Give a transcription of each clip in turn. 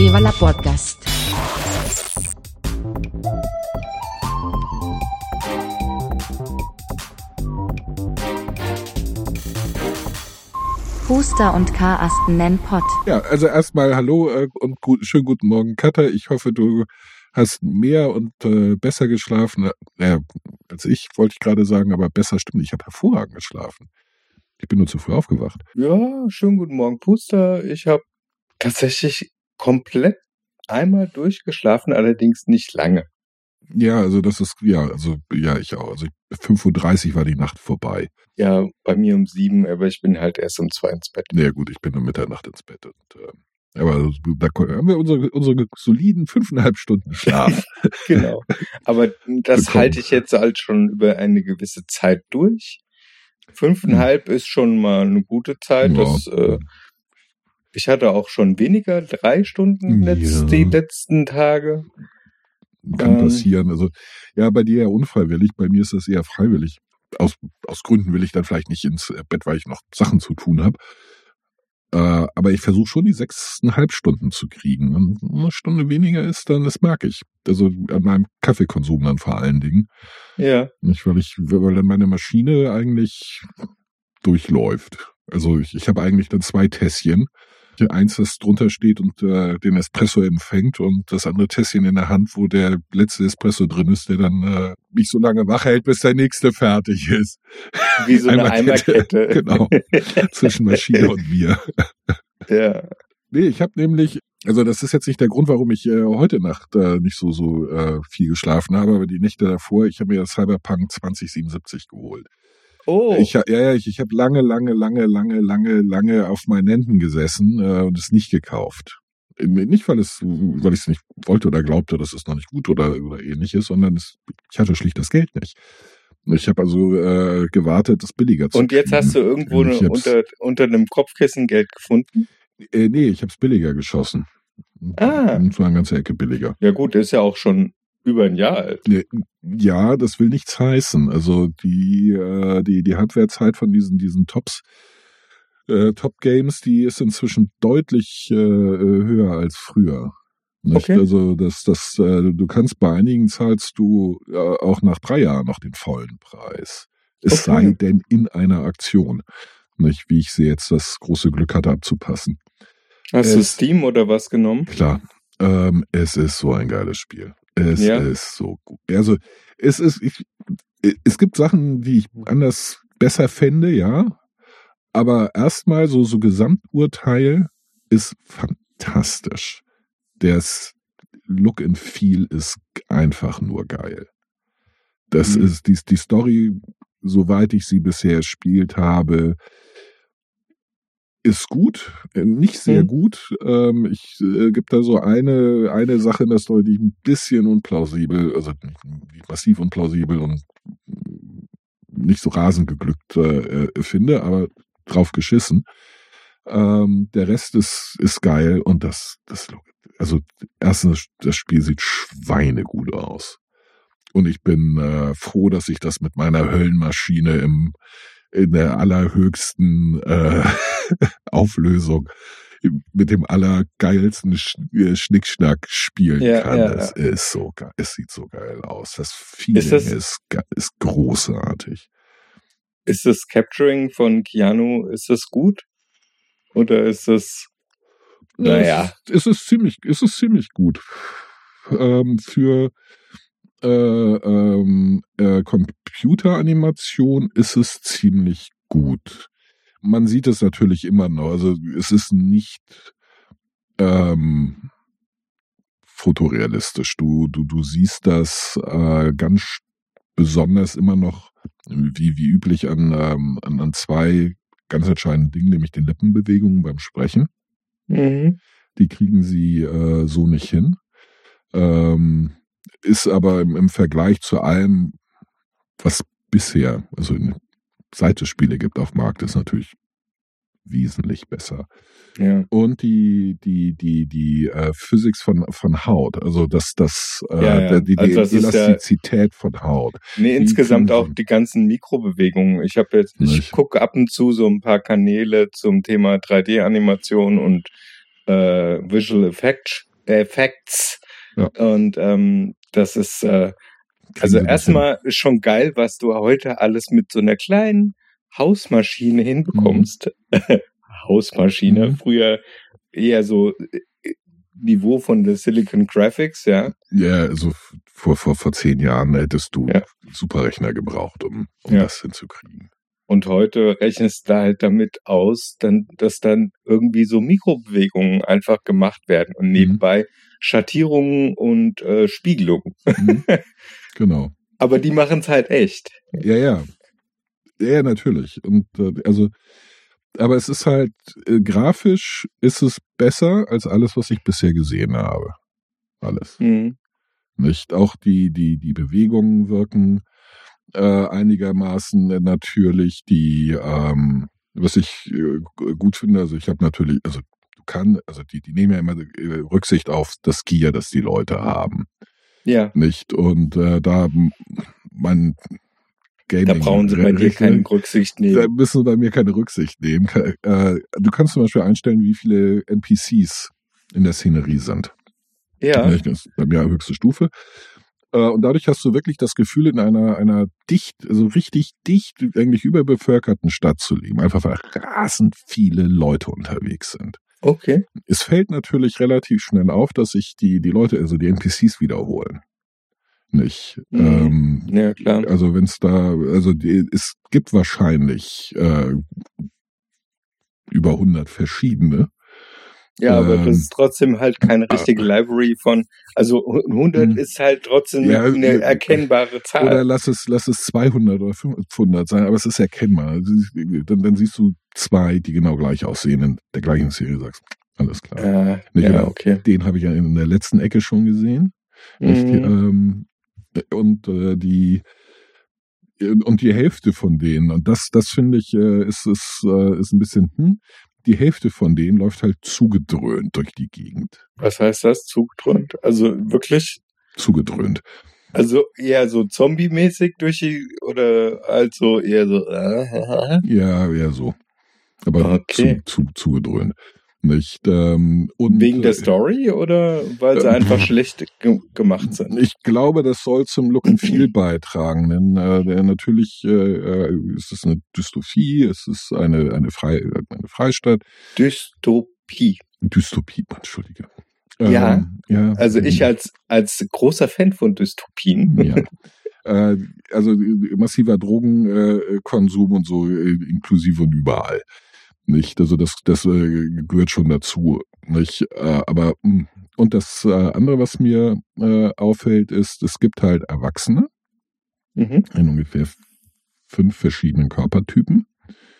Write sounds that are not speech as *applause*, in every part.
Viva la Podcast. Huster und Karasten nennen Pott. Ja, also erstmal hallo äh, und gut, schönen guten Morgen, Katha. Ich hoffe, du hast mehr und äh, besser geschlafen. Naja, als ich, wollte ich gerade sagen, aber besser stimmt. Ich habe hervorragend geschlafen. Ich bin nur zu früh aufgewacht. Ja, schönen guten Morgen, Puster. Ich habe tatsächlich komplett einmal durchgeschlafen, allerdings nicht lange. Ja, also das ist, ja, also ja, ich auch. Also 5.30 Uhr war die Nacht vorbei. Ja, bei mir um sieben, aber ich bin halt erst um zwei ins Bett. Naja gut, ich bin um Mitternacht ins Bett. Und, äh, aber da haben wir unsere, unsere soliden fünfeinhalb Stunden Schlaf. *laughs* genau. Aber das Bekommen. halte ich jetzt halt schon über eine gewisse Zeit durch. Fünfeinhalb ist schon mal eine gute Zeit. Ja. Das, äh, ich hatte auch schon weniger, drei Stunden letzt, Ja. die letzten Tage. Kann Ähm. passieren. Also ja, bei dir ja unfreiwillig, bei mir ist das eher freiwillig. Aus, aus Gründen will ich dann vielleicht nicht ins Bett, weil ich noch Sachen zu tun habe. Äh, aber ich versuche schon die sechseinhalb Stunden zu kriegen. Und eine Stunde weniger ist dann, das merke ich. Also an meinem Kaffeekonsum dann vor allen Dingen. Ja. Nicht, weil ich, weil dann meine Maschine eigentlich durchläuft. Also ich, ich habe eigentlich dann zwei Tässchen. Eins, das drunter steht und äh, den Espresso empfängt und das andere Tässchen in der Hand, wo der letzte Espresso drin ist, der dann äh, mich so lange wach hält, bis der nächste fertig ist. Wie so *laughs* eine. Eimerkette. *laughs* Genau. Zwischen Maschine und mir. *laughs* ja. Nee, ich habe nämlich, also das ist jetzt nicht der Grund, warum ich äh, heute Nacht äh, nicht so so äh, viel geschlafen habe, aber die Nächte davor, ich habe mir das Cyberpunk 2077 geholt. Oh. Ich, ja, ja, ich, ich habe lange, lange, lange, lange, lange, lange auf meinen Händen gesessen äh, und es nicht gekauft. Äh, Nicht, weil es, weil ich es nicht wollte oder glaubte, dass es noch nicht gut oder, oder ähnliches, sondern es, ich hatte schlicht das Geld nicht. Ich habe also äh, gewartet, das billiger zu Und jetzt hast du kriegen. irgendwo ne, unter, unter einem Kopfkissen Geld gefunden? Äh, nee, ich habe es billiger geschossen. Ah. Und zwar eine ganze Ecke billiger. Ja gut, ist ja auch schon über ein Jahr alt. Ja, das will nichts heißen. Also die, äh, die, die Hardwarezeit von diesen, diesen Tops, äh, Top Games, die ist inzwischen deutlich äh, äh, höher als früher. Nicht? Okay. Also das, das, äh, du kannst bei einigen zahlst du äh, auch nach drei Jahren noch den vollen Preis. Es Okay. sei denn in einer Aktion. Nicht, wie ich sie jetzt das große Glück hatte abzupassen. Hast du Es- Steam oder was genommen? Klar, ähm, es ist so ein geiles Spiel. Es Ja. ist so gut. Also es ist, ich, es gibt Sachen, die ich anders besser fände, ja. Aber erstmal so so Gesamturteil ist fantastisch. Das Look and Feel ist einfach nur geil. Das Mhm. ist die, die Story, soweit ich sie bisher gespielt habe, ist gut, äh, nicht sehr Mhm. gut. Ähm, ich äh, gibt da so eine eine Sache in der Story, die ein bisschen unplausibel, also massiv unplausibel und nicht so rasend geglückt äh, äh, finde, aber drauf geschissen. Ähm, der Rest ist ist geil und das das also erstens das Spiel sieht schweinegut aus und ich bin äh, froh, dass ich das mit meiner Höllenmaschine im in der allerhöchsten äh, *laughs* Auflösung mit dem allergeilsten Sch äh, Schnickschnack spielen Ja, kann. ja, es ja. ist so geil. Es sieht so geil aus. Das Feeling das- ist, ist großartig. Ist das Capturing von Keanu, ist das gut? Oder ist das, naja, Es, es ist ziemlich, es ist ziemlich gut. Ähm, für äh, ähm, äh, Computeranimation ist es ziemlich gut. Man sieht es natürlich immer noch. Also es ist nicht ähm, fotorealistisch. Du, du, du siehst das äh, ganz besonders immer noch, wie, wie üblich, an, ähm, an, an zwei ganz entscheidenden Dingen, nämlich den Lippenbewegungen beim Sprechen. mhm. Die kriegen sie äh, so nicht hin. Ähm, ist aber im, im Vergleich zu allem, was bisher, also seit es Spiele gibt auf dem Markt, ist natürlich wesentlich besser. ja. Und die, die, die, die äh, Physics von, von Haut, also das, das, äh, Ja, ja. der- die, Also das ist ja- Elastizität von Haut. Nee, insgesamt auch die ganzen Mikrobewegungen. Ich habe jetzt, ich gucke ab und zu so ein paar Kanäle zum Thema 3D-Animation und äh, Visual Effects. Effects. Ja. Und ähm, das ist äh, also erstmal schon geil, was du heute alles mit so einer kleinen Hausmaschine hinbekommst. *laughs* Hausmaschine, Mhm. früher eher so äh, Niveau von der Silicon Graphics, ja. Ja, also vor, vor, vor zehn Jahren hättest du Ja. Superrechner gebraucht, um, um Ja. das hinzukriegen. Und heute rechnest du halt damit aus, dann, dass dann irgendwie so Mikrobewegungen einfach gemacht werden und nebenbei Schattierungen und äh, Spiegelungen. Mhm. *laughs* genau. Aber die machen es halt echt. Ja, ja. Ja, natürlich. Und äh, also, aber es ist halt, äh, grafisch ist es besser als alles, was ich bisher gesehen habe. Alles. Mhm. Nicht? Auch die, die, die Bewegungen wirken äh, einigermaßen natürlich. Die, ähm, was ich äh, gut finde, also ich habe natürlich, also du kannst, also die, die nehmen ja immer äh, Rücksicht auf das Gear, das die Leute haben. Ja, Nicht? Und äh, da mein Gaming da brauchen sie bei dir keine Rücksicht da nehmen. müssen sie bei mir keine Rücksicht nehmen. Äh, du kannst zum Beispiel einstellen, wie viele NPCs in der Szenerie sind. Ja, Nicht? Das ist bei mir höchste Stufe. Äh, Und dadurch hast du wirklich das Gefühl, in einer, einer dicht, also richtig dicht, eigentlich überbevölkerten Stadt zu leben. Einfach weil rasend viele Leute unterwegs sind. Okay. Es fällt natürlich relativ schnell auf, dass sich die, die Leute, also die NPCs wiederholen. Nicht? Mhm. Ähm, Ja, klar. also wenn es da, also die, es gibt wahrscheinlich äh, über 100 verschiedene. Ja, aber ähm, das ist trotzdem halt keine richtige Library von, also 100 Mhm. ist halt trotzdem Ja, eine äh, erkennbare Zahl. Oder lass es, lass es 200 oder 500 sein, aber es ist erkennbar. Also, Dann, dann siehst du zwei, die genau gleich aussehen in der gleichen Serie, sagst, alles klar. äh, Nicht ja, genau. okay. Den habe ich ja in der letzten Ecke schon gesehen. Mhm. Ähm, und äh, die und die Hälfte von denen, und das, das finde ich, äh, ist, ist, äh, ist ein bisschen, hm, die Hälfte von denen läuft halt zugedröhnt durch die Gegend. Was heißt das? Zugdröhnt? Also wirklich, Zugedröhnt. also eher so Zombie-mäßig durch die, oder also eher so, äh, Ja, ja, so. Aber Okay. zu, zu, zugedröhnt. Nicht? Ähm, und, wegen der äh, Story oder weil sie äh, einfach *laughs* schlecht ge gemacht sind? Ich glaube, das soll zum Look and Feel *clears throat* beitragen, denn äh, natürlich äh, äh, ist es eine Dystopie, es ist eine eine, Frei, eine Freistadt, Dystopie. Dystopie, Entschuldige. Ja. ja. Also ich als, als großer Fan von Dystopien. ja. Äh, also massiver Drogenkonsum Konsum und so inklusive und überall. Nicht, also das das äh, gehört schon dazu. Nicht, äh, aber mh. und das äh, andere, was mir äh, auffällt, ist, es gibt halt Erwachsene Mhm. in ungefähr fünf verschiedenen Körpertypen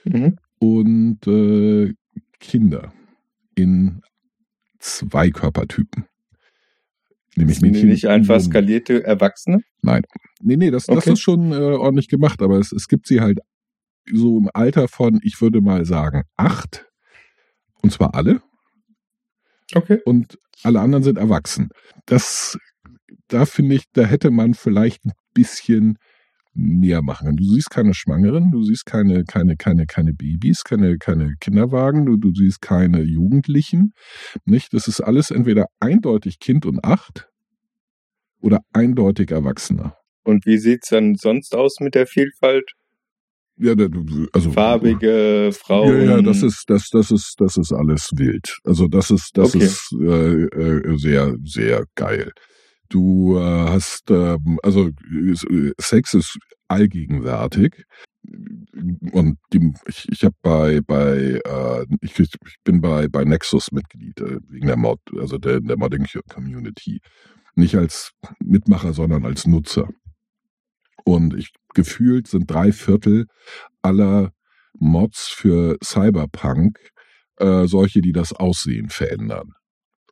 Mhm. und äh, Kinder in zwei Körpertypen. Nämlich Sind Mädchen nicht einfach skalierte Erwachsene? Nee, nee, das, das Okay. ist schon äh, ordentlich gemacht, aber es, es gibt sie halt so im Alter von, ich würde mal sagen, acht. Und zwar alle. Okay. Und alle anderen sind erwachsen. Das, da finde ich, da hätte man vielleicht ein bisschen mehr machen können. Du siehst keine Schwangeren, du siehst keine, keine, keine, keine Babys, keine, keine Kinderwagen, du, du siehst keine Jugendlichen. Nicht? Das ist alles entweder eindeutig Kind und acht oder eindeutig Erwachsener. Und wie sieht's dann sonst aus mit der Vielfalt? Ja, also Farbige Frauen. Ja, ja, das ist, das, das ist, das ist alles wild. Also das ist, das Okay. ist äh, äh, sehr, sehr geil. Du äh, hast, ähm, also äh, Sex ist allgegenwärtig. Und die, ich, ich habe bei, bei äh, ich, ich bin bei, bei Nexus Mitglied, äh, wegen der Mod, also der, der Modding Community. Nicht als Mitmacher, sondern als Nutzer. Und ich gefühlt sind drei Viertel aller Mods für Cyberpunk äh, solche, die das Aussehen verändern.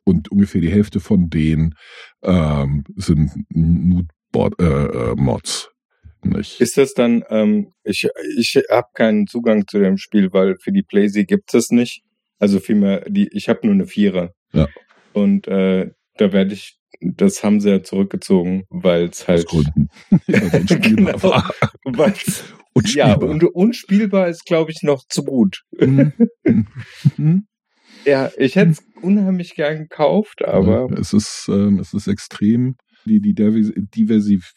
Und ungefähr die Hälfte von denen ähm, sind Nude-Mods. nicht? Ist das dann, ähm, ich, ich habe keinen Zugang zu dem Spiel, weil für die Playsee gibt es nicht. Also vielmehr, die, ich habe nur eine Vierer. Ja. Und äh, da werde ich, das haben sie ja zurückgezogen, *laughs* weil es halt. Unspielbar Genau. weil's, ja, Unspielbar. und unspielbar ist, glaube ich, noch zu gut. Mhm. Mhm. Ja, ich hätte es unheimlich gern gekauft, aber. Ja, es ist, ähm, es ist extrem. Die, die Diversität,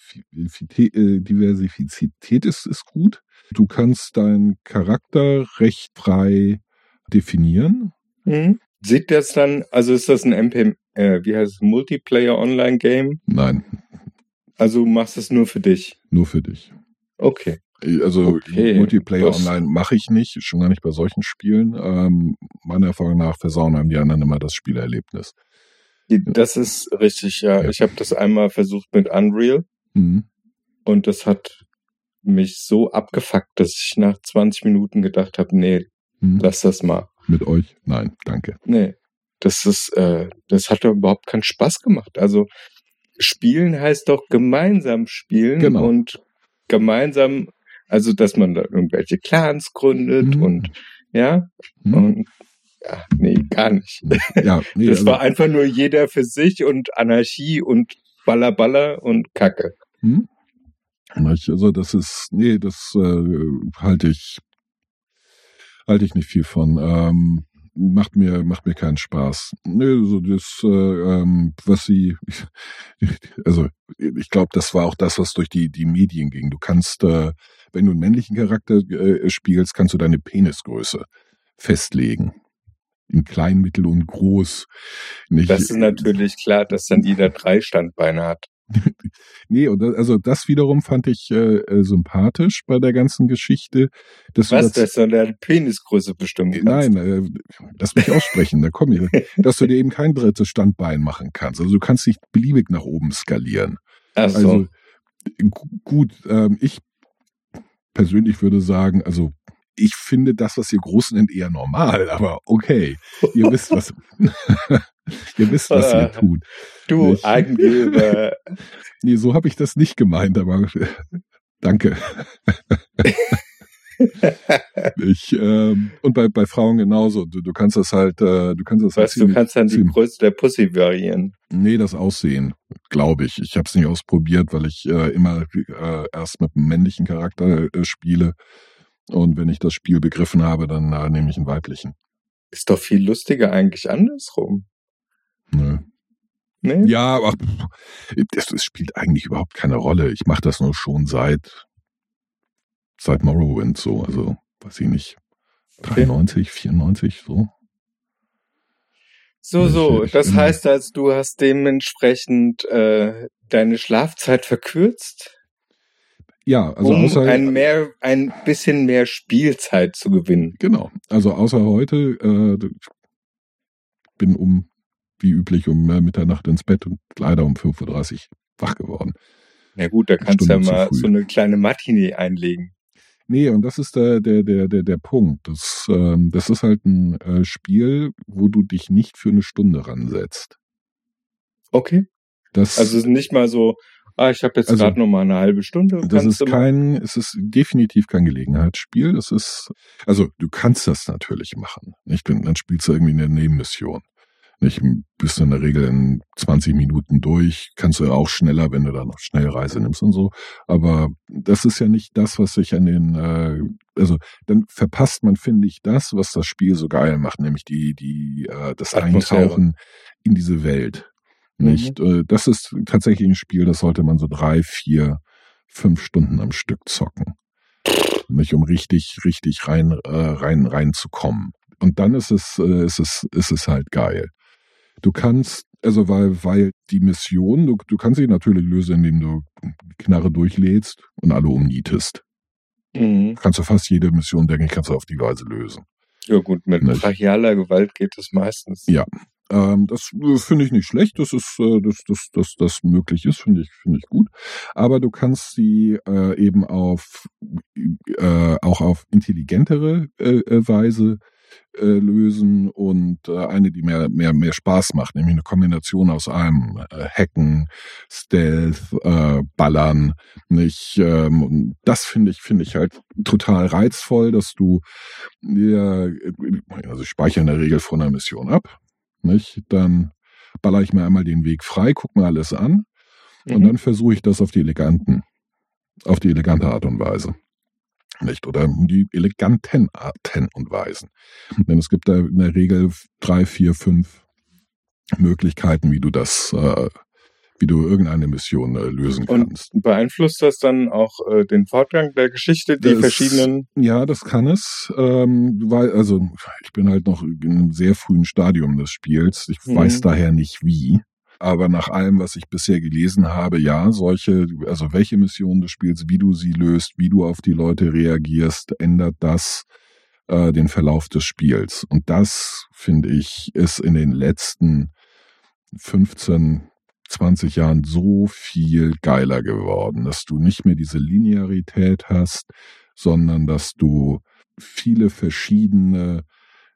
äh, Diversifizität ist, ist gut. Du kannst deinen Charakter recht frei definieren. Mhm. Sieht das dann, also ist das ein MP, äh, wie heißt es, Multiplayer Online Game? Nein. Also machst es nur für dich? Nur für dich. Okay. Also Okay, Multiplayer das- Online mache ich nicht, schon gar nicht bei solchen Spielen. Ähm, meiner Erfahrung nach versauen einem die anderen immer das Spielerlebnis. Das ist richtig, ja. Ja. Ich habe das einmal versucht mit Unreal Mhm. und das hat mich so abgefuckt, dass ich nach 20 Minuten gedacht habe, nee, Mhm. lass das mal. Mit euch? Nein, danke. Nee, das ist, äh, das hat doch überhaupt keinen Spaß gemacht. Also spielen heißt doch gemeinsam spielen Genau. und gemeinsam, also dass man da irgendwelche Clans gründet Mhm. und ja, Mhm. und ja, nee, gar nicht. Ja, *laughs* nee, Das also, war einfach nur jeder für sich und Anarchie und Baller Baller und Kacke. Hm? Nicht? Also das ist, nee, das äh, halte ich, halte ich nicht viel von. Ähm, macht mir, macht mir keinen Spaß. Nee, so das, äh, ähm, was sie, *laughs* also ich glaube, das war auch das, was durch die die Medien ging. Du kannst, äh, wenn du einen männlichen Charakter äh, spielst, kannst du deine Penisgröße festlegen. In klein, mittel und groß. Nicht, Das ist natürlich klar, dass dann jeder drei Standbeine hat. *laughs* Nee, und das, also das wiederum fand ich äh, äh, sympathisch bei der ganzen Geschichte. Dass du Was, das, dass du deine Penisgröße bestimmen kannst? Nein, äh, lass mich aussprechen, da komm ich. *laughs* Dass du dir eben kein drittes Standbein machen kannst. Also du kannst nicht beliebig nach oben skalieren. Ach so. Also gu- gut, ähm, ich persönlich würde sagen, also ich finde das, was ihr groß nennt, eher normal, aber okay. Ihr wisst, was *laughs* ihr wisst, was ihr Ah. tut. du nicht. Angeber. *laughs* Nee, so habe ich das nicht gemeint, aber *laughs* danke. ich, ähm, und bei, bei Frauen genauso. Du, du kannst das halt, äh, du kannst das halt Weißt du, kannst dann die Größe der Pussy variieren. Nee, das Aussehen, glaube ich. Ich habe es nicht ausprobiert, weil ich äh, immer äh, erst mit einem männlichen Charakter äh, spiele. Und wenn ich das Spiel begriffen habe, dann äh, nehme ich einen weiblichen. Ist doch viel lustiger eigentlich andersrum. Nö. Ne? Ja, aber das, das spielt eigentlich überhaupt keine Rolle. Ich mache das nur schon seit seit Morrowind so, also weiß ich nicht, Okay. 93, 94 so. So, so. Das bin- heißt also, du hast dementsprechend äh, deine Schlafzeit verkürzt, Ja, also um außer ein mehr, ein bisschen mehr Spielzeit zu gewinnen. genau, also außer heute äh, bin um wie üblich um äh, Mitternacht ins Bett und leider um 5:30 Uhr wach geworden. Na gut, da kannst du ja mal so eine kleine Matinee einlegen. Nee, und das ist der, der, der, der, der Punkt. Das, ähm, das ist halt ein äh, Spiel, wo du dich nicht für eine Stunde ransetzt. Okay. Das, Also es ist nicht mal so, ah, ich habe jetzt Also, gerade noch mal eine halbe Stunde. das ist kein, es ist definitiv kein Gelegenheitsspiel. Das ist, also du kannst das natürlich machen. Nicht? Dann dann spielst du irgendwie eine Nebenmission. Nicht? Bist du in der Regel in 20 Minuten durch, kannst du auch schneller, wenn du da noch Schnellreise nimmst und so. Aber das ist ja nicht das, was sich an den, äh, also dann verpasst man, finde ich, das, was das Spiel so geil macht, nämlich die, die, äh, das Atmosphäre. Eintauchen in diese Welt. Nicht? Äh, Das ist tatsächlich ein Spiel, das sollte man so drei, vier, fünf Stunden am Stück zocken. Nicht um richtig, richtig rein, äh, rein, reinzukommen. Und dann ist es, äh, ist es, ist es halt geil. Du kannst, also weil, weil die Mission, du, du kannst sie natürlich lösen, indem du die Knarre durchlädst und alle umnietest. Mhm. Kannst du fast jede Mission, denke ich, kannst du auf die Weise lösen. Ja gut, mit brachialer Gewalt geht es meistens. Ja. Ähm, das äh, finde ich nicht schlecht, das ist, äh, dass das, das, das möglich ist, finde ich, finde ich gut. Aber du kannst sie äh, eben auf äh, auch auf intelligentere äh, äh, Weise äh, lösen und äh, eine, die mehr, mehr, mehr Spaß macht, nämlich eine Kombination aus allem äh, Hacken, Stealth, äh, Ballern, nicht? Ähm, das finde ich, finde ich halt total reizvoll, dass du ja, also ich speichere in der Regel von einer Mission ab, nicht? Dann baller ich mir einmal den Weg frei, guck mir alles an und Mhm. dann versuche ich das auf die eleganten, auf die elegante Art und Weise. Nicht? Oder die eleganten Arten und Weisen. Denn es gibt da in der Regel drei, vier, fünf Möglichkeiten, wie du das äh, wie du irgendeine Mission äh, lösen kannst. Und beeinflusst das dann auch äh, den Fortgang der Geschichte, die Das- verschiedenen? Ja, das kann es, ähm, weil, also ich bin halt noch in einem sehr frühen Stadium des Spiels. Ich Mhm. weiß daher nicht wie. Aber nach allem, was ich bisher gelesen habe, ja, solche, also welche Missionen du spielst, wie du sie löst, wie du auf die Leute reagierst, ändert das äh, den Verlauf des Spiels. Und das, finde ich, ist in den letzten 15, 20 Jahren so viel geiler geworden, dass du nicht mehr diese Linearität hast, sondern dass du viele verschiedene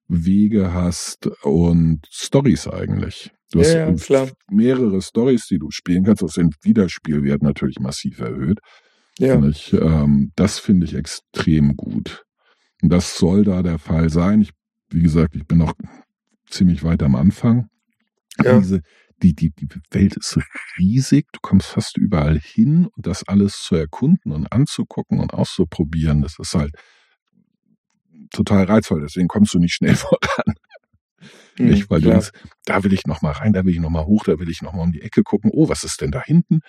Wege hast und Stories eigentlich. Du hast Ja, ja, klar. mehrere Stories, die du spielen kannst. Das den Wiederspielwert natürlich massiv erhöht. Ja. Nicht? Ähm, das finde ich extrem gut. Und das soll da der Fall sein. Ich, wie gesagt, ich bin noch ziemlich weit am Anfang. Ja. Diese, die, die, die Welt ist riesig. Du kommst fast überall hin und das alles zu erkunden und anzugucken und auszuprobieren, das ist halt total reizvoll. Deswegen kommst du nicht schnell *laughs* voran. Mhm, Nicht, weil du denkst, da will ich noch mal rein, da will ich noch mal hoch, da will ich noch mal um die Ecke gucken. Oh, was ist denn da hinten?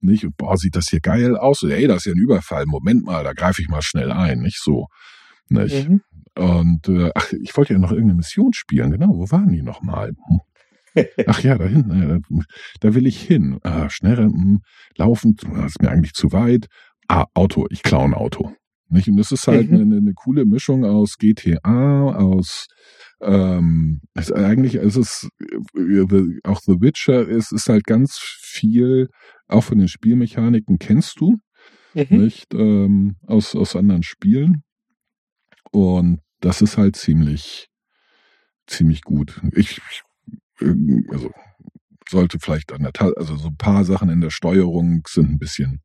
Nicht? Und boah, sieht das hier geil aus. Ey, das ist ja ein Überfall. Moment mal, da greife ich mal schnell ein. Nicht so. Nicht? Mhm. Und äh, ach, ich wollte ja noch irgendeine Mission spielen. Genau, wo waren die noch mal? Hm. Ach ja, da hinten, äh, da, will ich hin. Ah, schneller, hm, laufen, das ist mir eigentlich zu weit. Ah, Auto, ich klaue ein Auto. Nicht? Und das ist halt Mhm. eine, eine coole Mischung aus GTA, aus ähm, es, eigentlich ist es äh, auch The Witcher, es ist halt ganz viel, auch von den Spielmechaniken kennst du, Mhm. nicht? Ähm, aus, aus anderen Spielen. Und das ist halt ziemlich, ziemlich gut. Ich, ich also sollte vielleicht an der also so ein paar Sachen in der Steuerung sind ein bisschen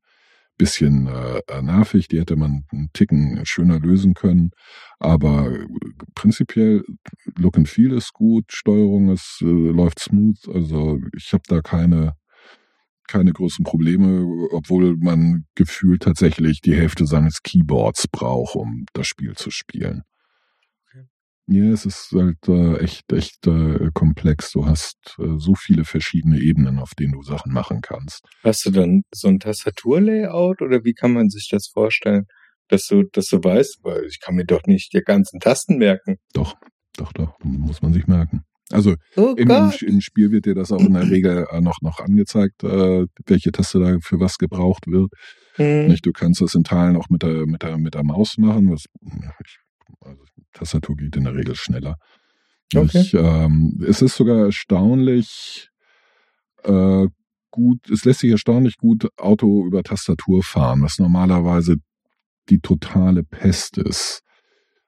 bisschen äh, nervig, die hätte man einen Ticken schöner lösen können, aber prinzipiell Look and Feel ist gut, Steuerung ist äh, läuft smooth, also ich habe da keine keine großen Probleme, obwohl man gefühlt tatsächlich die Hälfte seines Keyboards braucht, um das Spiel zu spielen. Ja, es ist halt äh, echt, echt äh, komplex. Du hast äh, so viele verschiedene Ebenen, auf denen du Sachen machen kannst. Hast du dann so ein Tastaturlayout oder wie kann man sich das vorstellen? Dass du, dass du weißt, weil ich kann mir doch nicht die ganzen Tasten merken. Doch, doch, doch, muss man sich merken. Also Oh im, im, im Spiel wird dir das auch in der Regel äh, noch, noch angezeigt, äh, welche Taste da für was gebraucht wird. Mhm. Nicht? Du kannst das in Teilen auch mit der, mit der, mit der Maus machen. Was, ich, also Tastatur geht in der Regel schneller. Okay. Ich, ähm, es ist sogar erstaunlich äh, gut, es lässt sich erstaunlich gut Auto über Tastatur fahren, was normalerweise die totale Pest ist.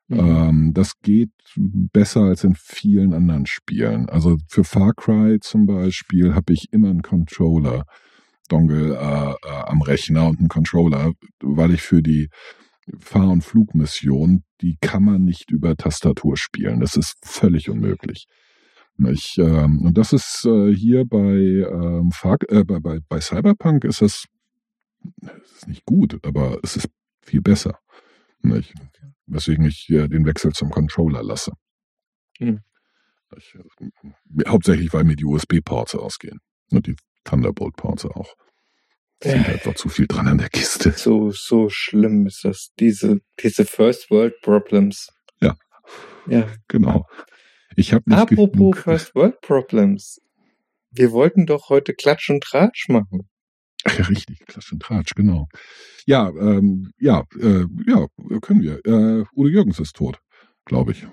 Mhm. Ähm, das geht besser als in vielen anderen Spielen. Also für Far Cry zum Beispiel habe ich immer einen Controller. Dongle äh, äh, am Rechner und einen Controller, weil ich für die Fahr- und Flugmission, die kann man nicht über Tastatur spielen. Das ist völlig unmöglich. Ich, ähm, und das ist äh, hier bei, ähm, äh, bei, bei, Cyberpunk ist das, es ist nicht gut, aber es ist viel besser. Nicht? Weswegen ich äh, den Wechsel zum Controller lasse. Hm. Ich, äh, hauptsächlich, weil mir die USB-Ports ausgehen. Und die Thunderbolt-Ports auch. Sind Ja. einfach zu viel dran an der Kiste. So, so schlimm ist das. Diese, diese First World Problems. Ja. Ja. Genau. Ich habe nicht Apropos. First World Problems. Wir wollten doch heute Klatsch und Tratsch machen. Ach ja, richtig, Klatsch und Tratsch, genau. Ja, ähm, ja, äh, ja, können wir. Äh, Udo Jürgens ist tot, glaube ich.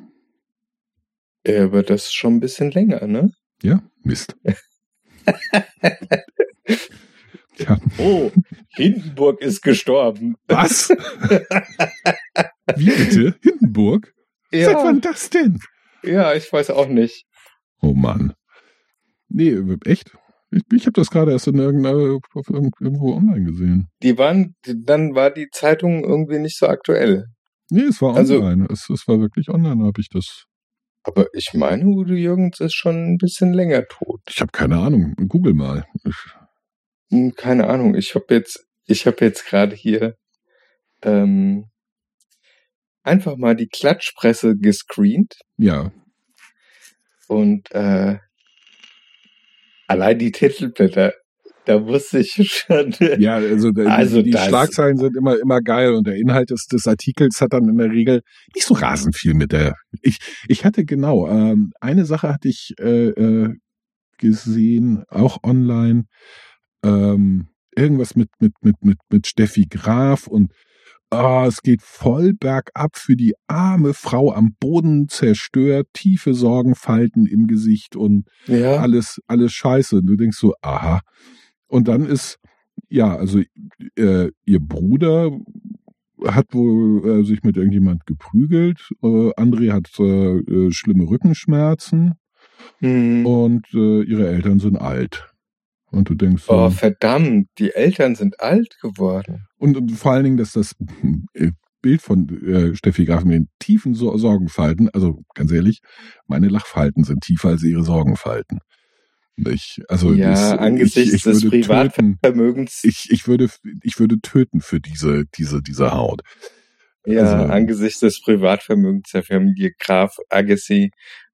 Ja, aber das ist schon ein bisschen länger, ne? Ja, Mist. *laughs* ja, Oh, Hindenburg ist gestorben. was? Wie bitte? Hindenburg? Seit wann das denn? ja, ich weiß auch nicht. Oh Mann. Nee, echt? Ich, ich habe das gerade erst in irgendeiner, irgendwo online gesehen. Die waren, dann war die Zeitung irgendwie nicht so aktuell. Nee, es war Also- online. es, es war wirklich online, habe ich das. Aber ich meine, Udo Jürgens ist schon ein bisschen länger tot. Ich habe keine Ahnung. Google mal. Ich, Hm, Keine Ahnung. Ich habe jetzt, ich habe jetzt gerade hier ähm, einfach mal die Klatschpresse gescreent. Ja. Und äh, allein die Titelblätter, da wusste ich *laughs* schon. Ja, also, also die Schlagzeilen sind immer immer geil und der Inhalt des, des Artikels hat dann in der Regel nicht so rasend viel mit der. Ich ich hatte genau ähm, eine Sache hatte ich äh, äh, gesehen, auch online. Ähm, irgendwas mit mit mit mit mit Steffi Graf und oh, es geht voll bergab für die arme Frau am Boden zerstört, tiefe Sorgenfalten im Gesicht und ja. alles, alles scheiße. Und du denkst so, aha. Und dann ist, ja, also äh, ihr Bruder hat wohl äh, sich mit irgendjemand geprügelt. Äh, André hat äh, äh schlimme Rückenschmerzen mhm. und äh, ihre Eltern sind alt. Und du denkst so, Oh, verdammt, die Eltern sind alt geworden. Und, und vor allen Dingen, dass das äh, Bild von äh, Steffi Graf mit den tiefen so Sorgenfalten, also ganz ehrlich, meine Lachfalten sind tiefer als ihre Sorgenfalten. Ich, also ja, das, angesichts ich, ich des Privatvermögens. Ich, ich würde, ich würde töten für diese, diese, diese Haut. Ja, also, angesichts des Privatvermögens der Familie Graf Agassi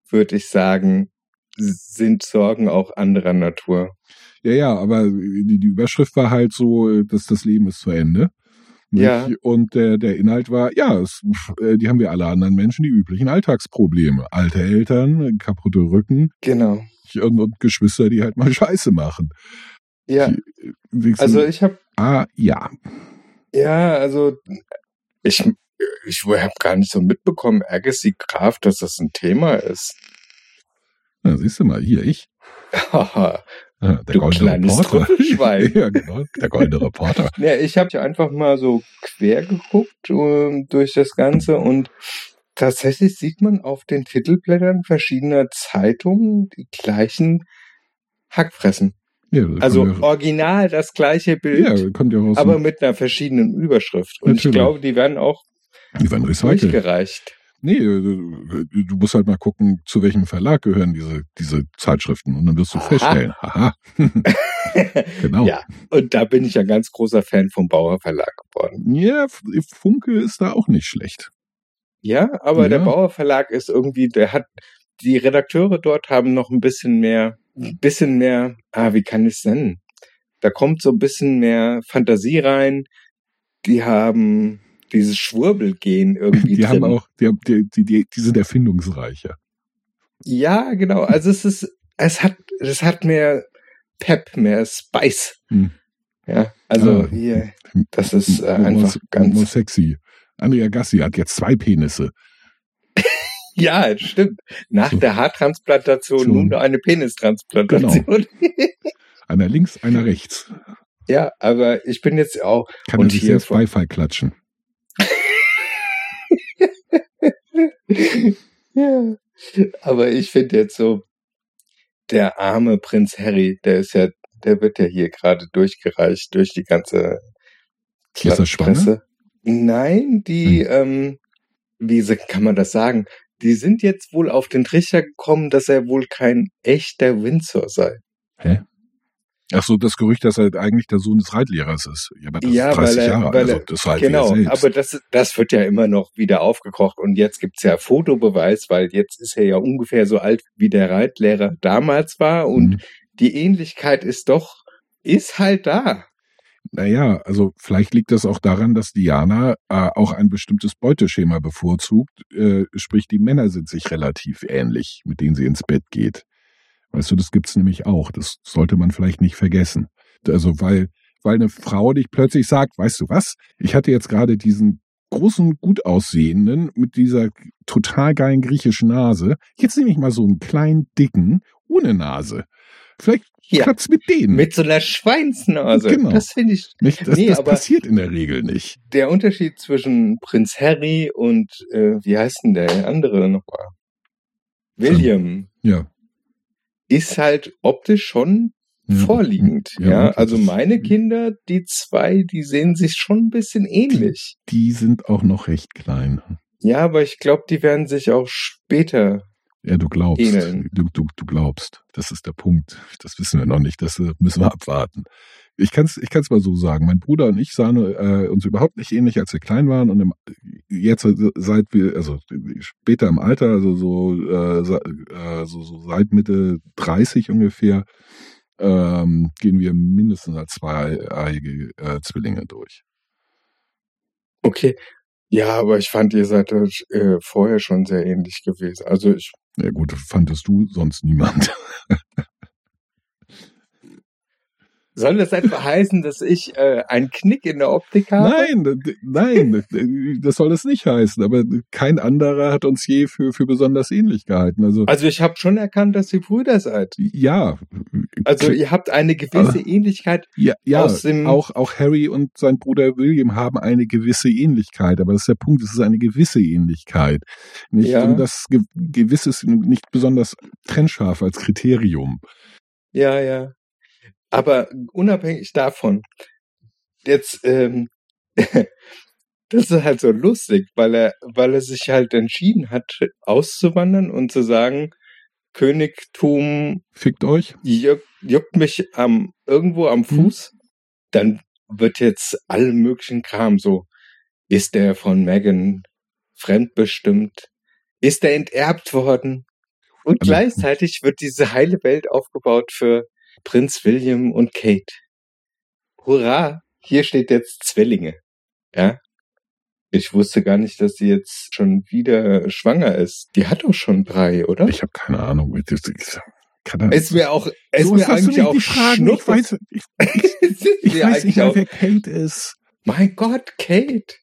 würde ich sagen, sind Sorgen auch anderer Natur. Ja, ja, aber die, die Überschrift war halt so, dass das Leben ist zu Ende. Nicht? Ja. Und der, der Inhalt war, ja, es, äh, die haben wir alle anderen Menschen die üblichen Alltagsprobleme. Alte Eltern, kaputte Rücken. Genau. Und, und Geschwister, die halt mal *laughs* Scheiße machen. Ja. Die, also ich habe. Ah, ja. Ja, also ich, ich habe gar nicht so mitbekommen, Agassi Graf, dass das ein Thema ist. Na, siehst du mal, hier ich. Ja, *laughs* der du goldene Reporter. *laughs* ja, genau, der goldene Reporter. *laughs* ja, ich habe ja einfach mal so quer geguckt uh, durch das Ganze und tatsächlich sieht man auf den Titelblättern verschiedener Zeitungen die gleichen Hackfressen. Ja, also ja, original das gleiche Bild, ja, ja aber mit einer verschiedenen Überschrift. Und Natürlich. ich glaube, die werden auch die werden durchgereicht. Nee, du, du, musst halt mal gucken, zu welchem Verlag gehören diese, diese Zeitschriften. Und dann wirst du Aha. feststellen, haha. *laughs* genau. Ja, und da bin ich ein ganz großer Fan vom Bauer Verlag geworden. Ja, Funke ist da auch nicht schlecht. Ja, aber ja. der Bauer Verlag ist irgendwie, der hat, die Redakteure dort haben noch ein bisschen mehr, ein bisschen mehr, ah, wie kann ich es nennen? Da kommt so ein bisschen mehr Fantasie rein. Die haben dieses Schwurbelgehen irgendwie. Die drin. haben auch, die, die, die, die sind erfindungsreicher. Ja, genau. Also es ist, es hat, es hat mehr Pep, mehr Spice. Hm. Ja, also ah, hier, das ist äh, einfach ganz sexy. Andrea Gassi hat jetzt zwei Penisse. *laughs* ja, stimmt. Nach so. der Haartransplantation so. nun eine Penistransplantation. Genau. *laughs* einer links, einer rechts. Ja, aber ich bin jetzt auch. Kann und sich hier selbst Beifall klatschen. Ja. *laughs* Aber ich finde jetzt so, der arme Prinz Harry, der ist ja, der wird ja hier gerade durchgereicht durch die ganze Ist er schwanger? Nein, die, hm. ähm, wie kann man das sagen? Die sind jetzt wohl auf den Trichter gekommen, dass er wohl kein echter Windsor sei. Hä? Ach so, das Gerücht, dass er eigentlich der Sohn des Reitlehrers ist. Ja, aber das ja, ist 30 weil er, Jahre, also das halt Genau, aber das, das wird ja immer noch wieder aufgekocht und jetzt gibt's ja Fotobeweis, weil jetzt ist er ja ungefähr so alt, wie der Reitlehrer damals war und mhm. die Ähnlichkeit ist doch, ist halt da. Naja, also vielleicht liegt das auch daran, dass Diana äh, auch ein bestimmtes Beuteschema bevorzugt, äh, sprich die Männer sind sich relativ ähnlich, mit denen sie ins Bett geht. Weißt du, das gibt's nämlich auch. Das sollte man vielleicht nicht vergessen. Also, weil, weil eine Frau dich plötzlich sagt, weißt du was? Ich hatte jetzt gerade diesen großen, gut aussehenden mit dieser total geilen griechischen Nase. Jetzt nehme ich mal so einen kleinen, dicken, ohne Nase. Vielleicht ja, Platz mit denen. Mit so einer Schweinsnase. Genau. Das finde ich. Nicht, das, nee, das passiert in der Regel nicht. Der Unterschied zwischen Prinz Harry und, äh, wie heißt denn der andere nochmal? William. Ja ist halt optisch schon vorliegend. Ja, ja. also meine Kinder, die zwei, die sehen sich schon ein bisschen ähnlich. Die, die sind auch noch recht klein. Ja, aber ich glaube, die werden sich auch später Ja, du glaubst. ähneln. Du, du, du glaubst. Das ist der Punkt. Das wissen wir noch nicht. Das äh, müssen wir *laughs* abwarten. Ich kann es ich kann's mal so sagen. Mein Bruder und ich sahen äh, uns überhaupt nicht ähnlich, als wir klein waren. Und im, jetzt, äh, seit wir, also später im Alter, also so, äh, äh, so, so seit Mitte 30 ungefähr, ähm, gehen wir mindestens als zweieiige äh, Zwillinge durch. Okay. Ja, aber ich fand, ihr seid äh, vorher schon sehr ähnlich gewesen. Also ich, Ja gut, fandest du sonst niemand. *laughs* soll das etwa heißen, dass ich äh, einen Knick in der Optik habe? Nein, nein, das soll es nicht heißen. Aber kein anderer hat uns je für, für besonders ähnlich gehalten. Also, Also ich habe schon erkannt, dass ihr Brüder seid. ja. Also ihr habt eine gewisse Ähnlichkeit. ja, ja aus dem- auch, auch Harry und sein Bruder William haben eine gewisse Ähnlichkeit. Aber das ist der Punkt, es ist eine gewisse Ähnlichkeit. Nicht, Ja. Das Ge Gewiss ist nicht besonders trennscharf als Kriterium. Ja, ja. Aber unabhängig davon, jetzt, ähm, *laughs* das ist halt so lustig, weil er, weil er sich halt entschieden hat, auszuwandern und zu sagen, Königtum Fickt euch? juckt, juckt mich am, irgendwo am Fuß, dann wird jetzt alle möglichen Kram so, ist der von Megan fremdbestimmt? Ist er enterbt worden? Und Also- gleichzeitig wird diese heile Welt aufgebaut für Prinz William und Kate. Hurra! Hier steht jetzt Zwillinge. Ja? Ich wusste gar nicht, dass sie jetzt schon wieder schwanger ist. Die hat doch schon drei, oder? Ich habe keine Ahnung. Kann ist mir auch, ist So mir eigentlich auch die Fragen. *laughs* Ich weiß, ich, ich mir weiß nicht auch, wer Kate ist. mein Gott, Kate.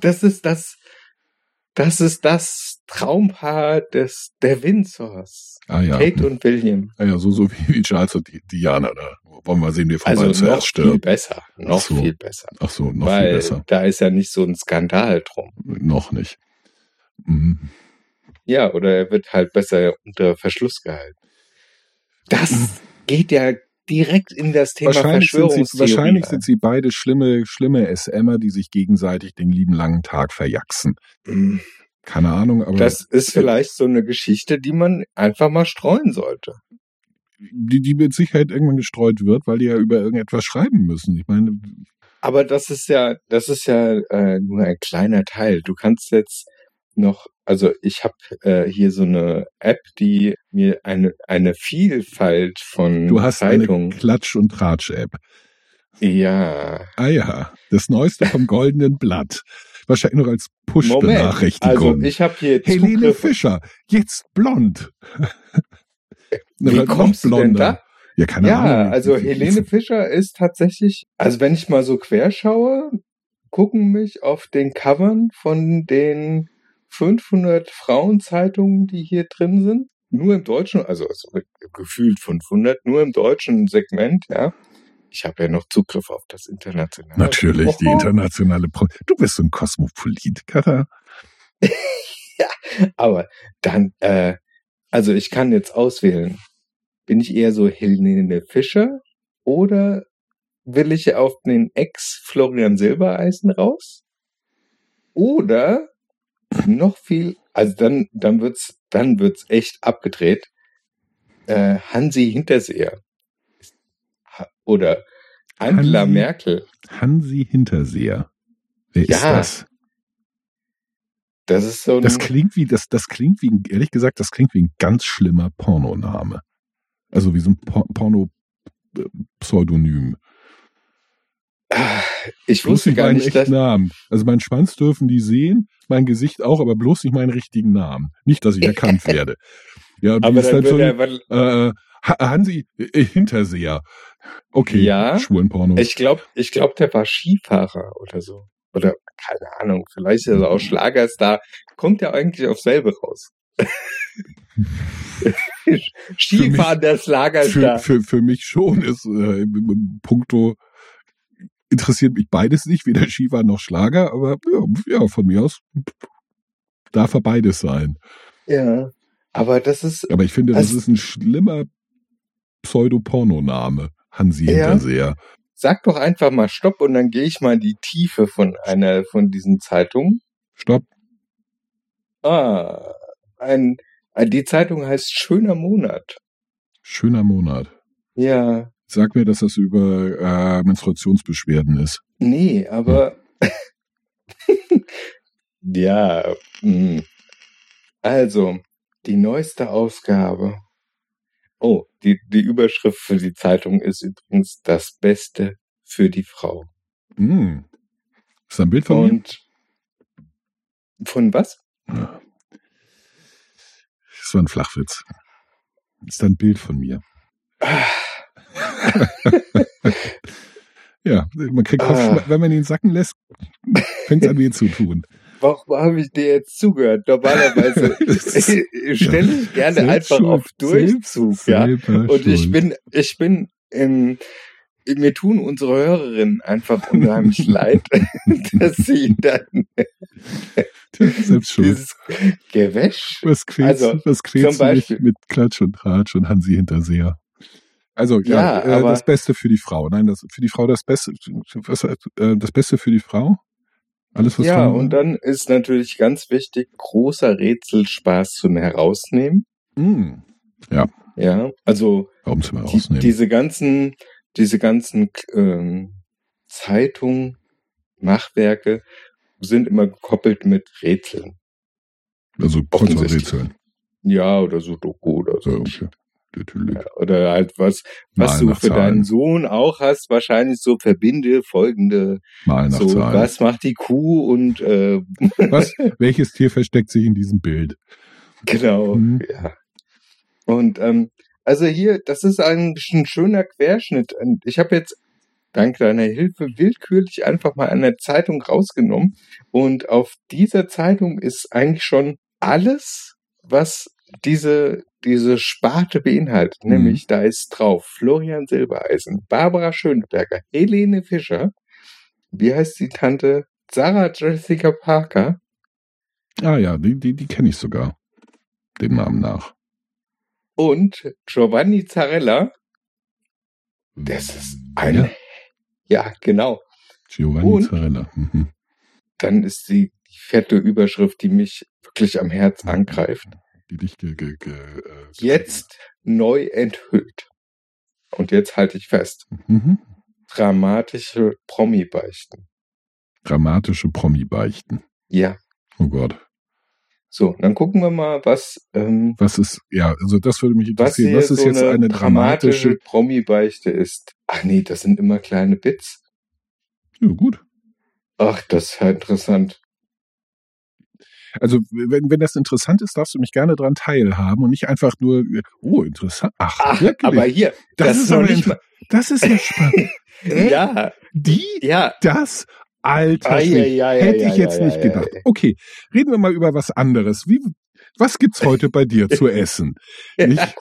Das ist das, das ist das Traumpaar des, der Windsors. Ah ja. Kate und William. Ah ja, so, so wie, wie Charles und Di- Diana da. Wollen wir sehen, wer von Also beiden noch zuerst viel stirbt. besser. Noch so. viel besser. Ach so, noch Weil viel besser. da ist ja nicht so ein Skandal drum. Noch nicht. Mhm. Ja, oder er wird halt besser unter Verschluss gehalten. Das geht ja direkt in das Thema Wahrscheinlich, sind sie, Verschwörungstheorie. wahrscheinlich ein. sind sie beide schlimme, schlimme SMer, die sich gegenseitig den lieben langen Tag verjaxen. Mm. Keine Ahnung, aber Das ist vielleicht so eine Geschichte, die man einfach mal streuen sollte. die, die mit Sicherheit irgendwann gestreut wird, weil die ja über irgendetwas schreiben müssen. Ich meine, Aber das ist ja, das ist ja äh, nur ein kleiner Teil. Du kannst jetzt noch, also ich habe äh, hier so eine App, die mir eine eine Vielfalt von du hast eine Zeitungen. Klatsch- und Tratsch-App. Ja, Ah ja, das Neueste vom *laughs* Goldenen Blatt. Wahrscheinlich noch als. Push-Benachrichtigung. Also ich habe hier Helene Zugriff. Fischer, jetzt blond. Na, *laughs* Wie noch kommst du denn da? Ja, keine ja, Ahnung. also Helene Fischer ist tatsächlich, also wenn ich mal so querschaue, gucken mich auf den Covern von den 500 Frauenzeitungen, die hier drin sind, nur im deutschen, also, also gefühlt 500, nur im deutschen Segment, ja. Ich habe ja noch Zugriff auf das internationale. Natürlich, die Oho. internationale Pro Du bist so ein Kosmopolit, Katha. *laughs* Aber dann, äh, also ich kann jetzt auswählen, bin ich eher so Helene Fischer oder will ich auf den Ex Florian Silbereisen raus? Oder noch viel, also dann, dann wird's, dann wird's echt abgedreht. Äh, Hansi Hinterseher. Oder Angela Hansi- Merkel. Hansi Hinterseher. Wer ist Ja, das? Das ist so ein, Das klingt wie, das, das klingt wie, ehrlich gesagt, das klingt wie ein ganz schlimmer Pornoname. Also wie so ein Por Porno-Pseudonym. Ah, ich Bloß wusste nicht gar meinen nicht, echten dass, Namen. Also meinen Schwanz dürfen die sehen, mein Gesicht auch, aber bloß nicht meinen richtigen Namen. Nicht, dass ich erkannt *laughs* werde. Ja, aber dann schon, er, weil, äh, Ha- Hansi äh, Hinterseher. Okay, Ja, Schwulenporno. Ich glaube, ich glaub, der war Skifahrer oder so. Oder keine Ahnung, vielleicht ist er auch Schlagerstar. Kommt ja eigentlich auf selbe raus. *laughs* Skifahren der für, Schlagerstar. für, für mich schon ist äh, puncto interessiert mich beides nicht, weder Skifahren noch Schlager, aber ja, ja, von mir aus darf er beides sein. Ja. Aber das ist, Aber ich finde, das Also- ist ein schlimmer Pseudopornoname, Hansi Ja. Hinterseher. sag doch einfach mal Stopp und dann gehe ich mal in die Tiefe von einer von diesen Zeitungen. Stopp. Ah, ein, Die Zeitung heißt Schöner Monat. Schöner Monat. Ja, Sag mir, dass das über äh, Menstruationsbeschwerden ist. nee, aber *laughs* ja, mh. also die neueste Ausgabe. Oh, die, die Überschrift für die Zeitung ist übrigens das Beste für die Frau. Hm. Ist da ein Bild von mir? Und von was? Das war ein Flachwitz. Ist da ein Bild von mir? *laughs* Ja, man kriegt Ah. Kopfschmerzen, wenn man ihn sacken lässt, fängt es an weh zu tun. Warum habe ich dir jetzt zugehört? Normalerweise *laughs* *laughs* stelle ich gerne einfach schuld. auf Durchzug, Selbst- ja. Und ich bin, ich bin, ähm, mir tun unsere Hörerinnen einfach unheimlich leid, dass sie dann dieses Gewäsch. Was quälst, Also, was quälst zum Beispiel- mit Klatsch und Tratsch und Hansi Hinterseher? Also, ja, Ja, äh, das Beste für die Frau. Nein, das für die Frau das Beste, was, äh, das Beste für die Frau? Alles, was Ja, und dann ist natürlich ganz wichtig, großer Rätselspaß zum Herausnehmen. Mm, Ja, also warum zum die, Herausnehmen? diese ganzen, diese ganzen ähm, Zeitungen, Machwerke sind immer gekoppelt mit Rätseln. also. Kreuzworträtseln. Ja, oder Sudoku oder So, so. okay. Oder halt was, was Mal du für Zahlen. deinen Sohn auch hast, wahrscheinlich so verbinde folgende, Mal nach so Zahlen. was macht die Kuh und äh, *laughs* Was? Welches Tier versteckt sich in diesem Bild? genau, Mhm. ja. Und ähm, also hier, das ist ein, ein schöner Querschnitt. Und Ich habe jetzt dank deiner Hilfe willkürlich einfach mal eine Zeitung rausgenommen und auf dieser Zeitung ist eigentlich schon alles, was diese diese Sparte beinhaltet. Mhm. Nämlich da ist drauf Florian Silbereisen, Barbara Schöneberger, Helene Fischer, wie heißt die Tante? Sarah Jessica Parker Ah ja, die, die, die kenne ich sogar. Den Namen nach. und Giovanni Zarella. Das ist ein, Ja, ja, genau. Giovanni Und? Zarella. Mhm. Dann ist die, die fette Überschrift, die mich wirklich am Herz angreift. Die dich ge, ge, ge, äh, Jetzt neu enthüllt. Und jetzt halte ich fest. Mhm. Dramatische Promi-Beichten. Dramatische Promi-Beichten. Ja. Oh Gott. So, dann gucken wir mal, was, ähm, Was ist, ja, also das würde mich was interessieren. hier Was, ist so jetzt eine dramatische, Promi-Beichte ist. Ach nee, das sind immer kleine Bits. ja, gut. Ach, das ist ja interessant. Also, wenn, wenn das interessant ist, darfst du mich gerne dran teilhaben und nicht einfach nur, oh, interessant. Ach, Ach, wirklich? aber hier, das, das ist aber nicht Das ist ja *laughs* spannend. Äh? Ja, Die, ja. das, alter Schwede. ei, ei, Hätte ich jetzt nicht gedacht. Okay, reden wir mal über was anderes. Wie, was gibt's heute bei dir zu *laughs* essen? Nicht?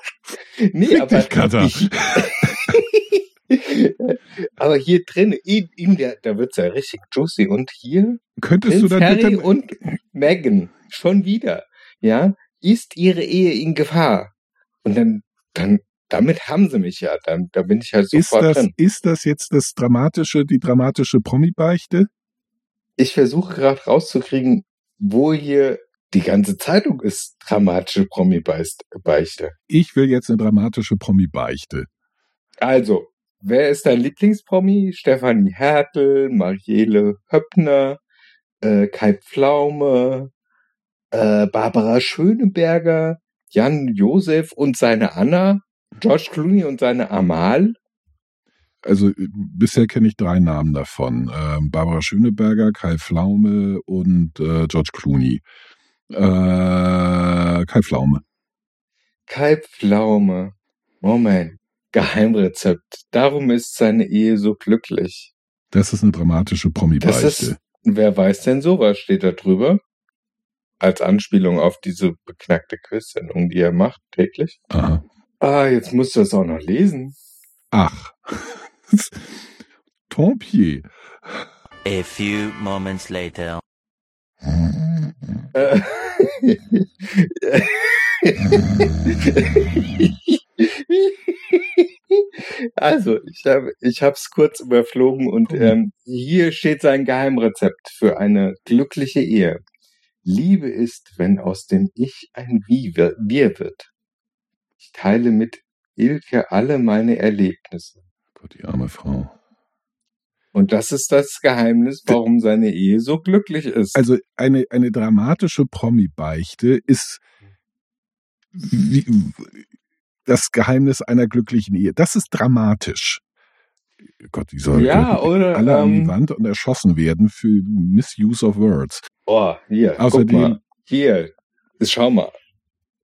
Nee, aber ich, *laughs* *laughs* aber hier drin, in, in der, da wird's ja richtig juicy. Und hier Könntest du Prinz dann Harry bitte, und Meghan schon wieder. Ja, ist ihre Ehe in Gefahr? Und dann, dann, damit haben sie mich ja. Dann, da bin ich halt ist sofort das, drin. ist das jetzt das dramatische, die dramatische Promi-Beichte? Ich versuche gerade rauszukriegen, wo hier die ganze Zeitung ist dramatische Promi-Beichte. Ich will jetzt eine dramatische Promi-Beichte. Also, wer ist dein Lieblingspromi? Stefanie Hertel, Marielle Höppner, äh, Kai Pflaume, äh, Barbara Schöneberger, Jan Josef und seine Anna, George Clooney und seine Amal. Also äh, bisher kenne ich drei Namen davon. Ähm, Barbara Schöneberger, Kai Pflaume und äh, George Clooney. Äh, Kai Pflaume. Kai Pflaume. Moment. Geheimrezept. Darum ist seine Ehe so glücklich. Das ist eine dramatische Das Promi-Beichte. ist, wer weiß denn sowas, steht da drüber? Als Anspielung auf diese beknackte Quiz-Sendung, die er macht täglich. Aha. Ah, jetzt musst du das auch noch lesen. Ach. *laughs* Tompier. A few moments later. *laughs* *laughs* *laughs* Also, ich habe ich hab's kurz überflogen und ähm, hier steht sein Geheimrezept für eine glückliche Ehe. Liebe ist, wenn aus dem Ich ein wir wird. Ich teile mit Ilke alle meine Erlebnisse. Gott, die arme Frau. Und das ist das Geheimnis, warum seine Ehe so glücklich ist. Also eine, eine dramatische Promi-Beichte ist wie, das Geheimnis einer glücklichen Ehe. Das ist dramatisch. Gott, die soll Ja, oder, alle an die ähm, Wand und erschossen werden für Misuse of Words. oh, hier, Außerdem- guck mal. Hier, schau mal.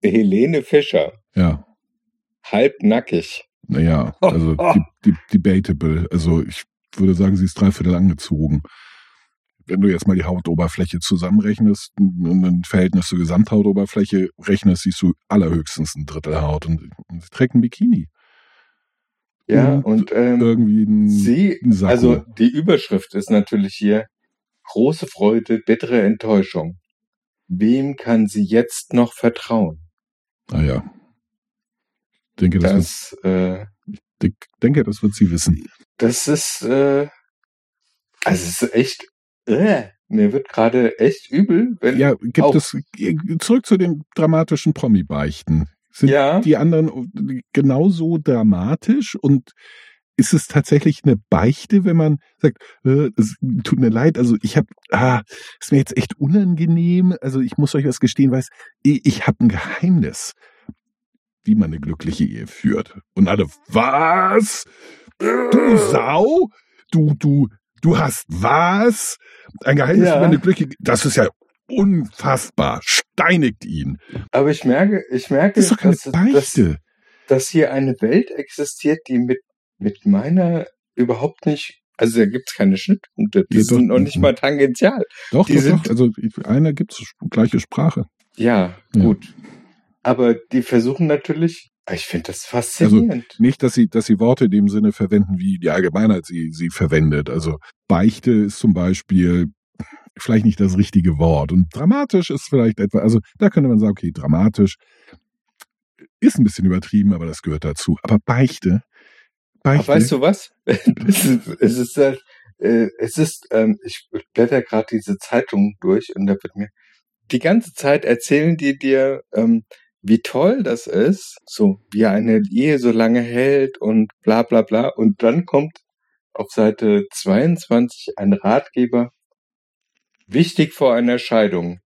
Helene Fischer, Ja, halbnackig. naja, also *laughs* die, die, debatable. Also ich würde sagen, sie ist dreiviertel angezogen. Wenn du jetzt mal die Hautoberfläche zusammenrechnest und ein Verhältnis zur Gesamthautoberfläche rechnest, siehst du allerhöchstens ein Drittel Haut und, und sie trägt ein Bikini. Ja, Und und ähm, Irgendwie ein, sie, ein also die Überschrift ist natürlich hier große Freude, bittere Enttäuschung. Wem kann sie jetzt noch vertrauen? naja. Ich denke, das, wird, Das, äh, ich denke, das wird sie wissen. das ist, äh, also es ist echt, äh, mir wird gerade echt übel, wenn, Ja, gibt Auch. es, zurück zu den dramatischen Promi-Beichten. Sind ja, die anderen genauso dramatisch und ist es tatsächlich eine Beichte, wenn man sagt, äh, es tut mir leid, also ich habe, ah, ist mir jetzt echt unangenehm, also ich muss euch was gestehen, weiß, ich, ich habe ein Geheimnis, wie man eine glückliche Ehe führt. Und alle, was? Du Sau? Du, du, du hast was? Ein Geheimnis Ja. über eine glückliche, das ist ja unfassbar, steinigt ihn. aber ich merke, ich merke, Das doch dass, dass, dass hier eine Welt existiert, die mit, mit meiner überhaupt nicht, also da gibt's keine Schnittpunkte, die Ja, doch. sind noch nicht mal tangential. Doch, Die doch, sind- doch. Also einer gibt's gleiche Sprache. Ja, Ja. gut. Aber die versuchen natürlich, ich finde das faszinierend. Nicht, dass sie, dass sie Worte in dem Sinne verwenden, wie die Allgemeinheit sie, sie verwendet. Also Beichte ist zum Beispiel vielleicht nicht das richtige Wort. Und dramatisch ist vielleicht etwa, also da könnte man sagen, okay, dramatisch ist ein bisschen übertrieben, aber das gehört dazu. Aber Beichte, Aber Beichte, weißt du was? *laughs* es ist, es ist, äh, es ist ähm, ich blätter gerade diese Zeitung durch und da wird mir die ganze Zeit erzählen die dir, ähm, wie toll das ist, so wie eine Ehe so lange hält und bla bla bla. Und dann kommt auf Seite 22 ein Ratgeber, wichtig vor einer Scheidung,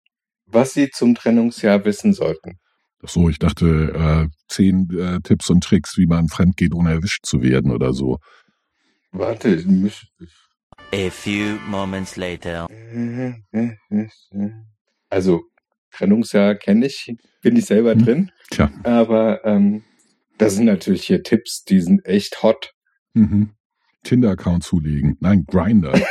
was sie zum Trennungsjahr wissen sollten. Ach so, ich dachte, äh, zehn äh, Tipps und Tricks, wie man fremd geht, ohne erwischt zu werden oder so. Warte, ich muss, A few moments later. Also, Trennungsjahr kenne ich, bin ich selber Hm. drin. Tja. Aber ähm, das sind natürlich hier Tipps, die sind echt hot. Mhm. Tinder-Account zulegen. Nein, Grinder. *laughs*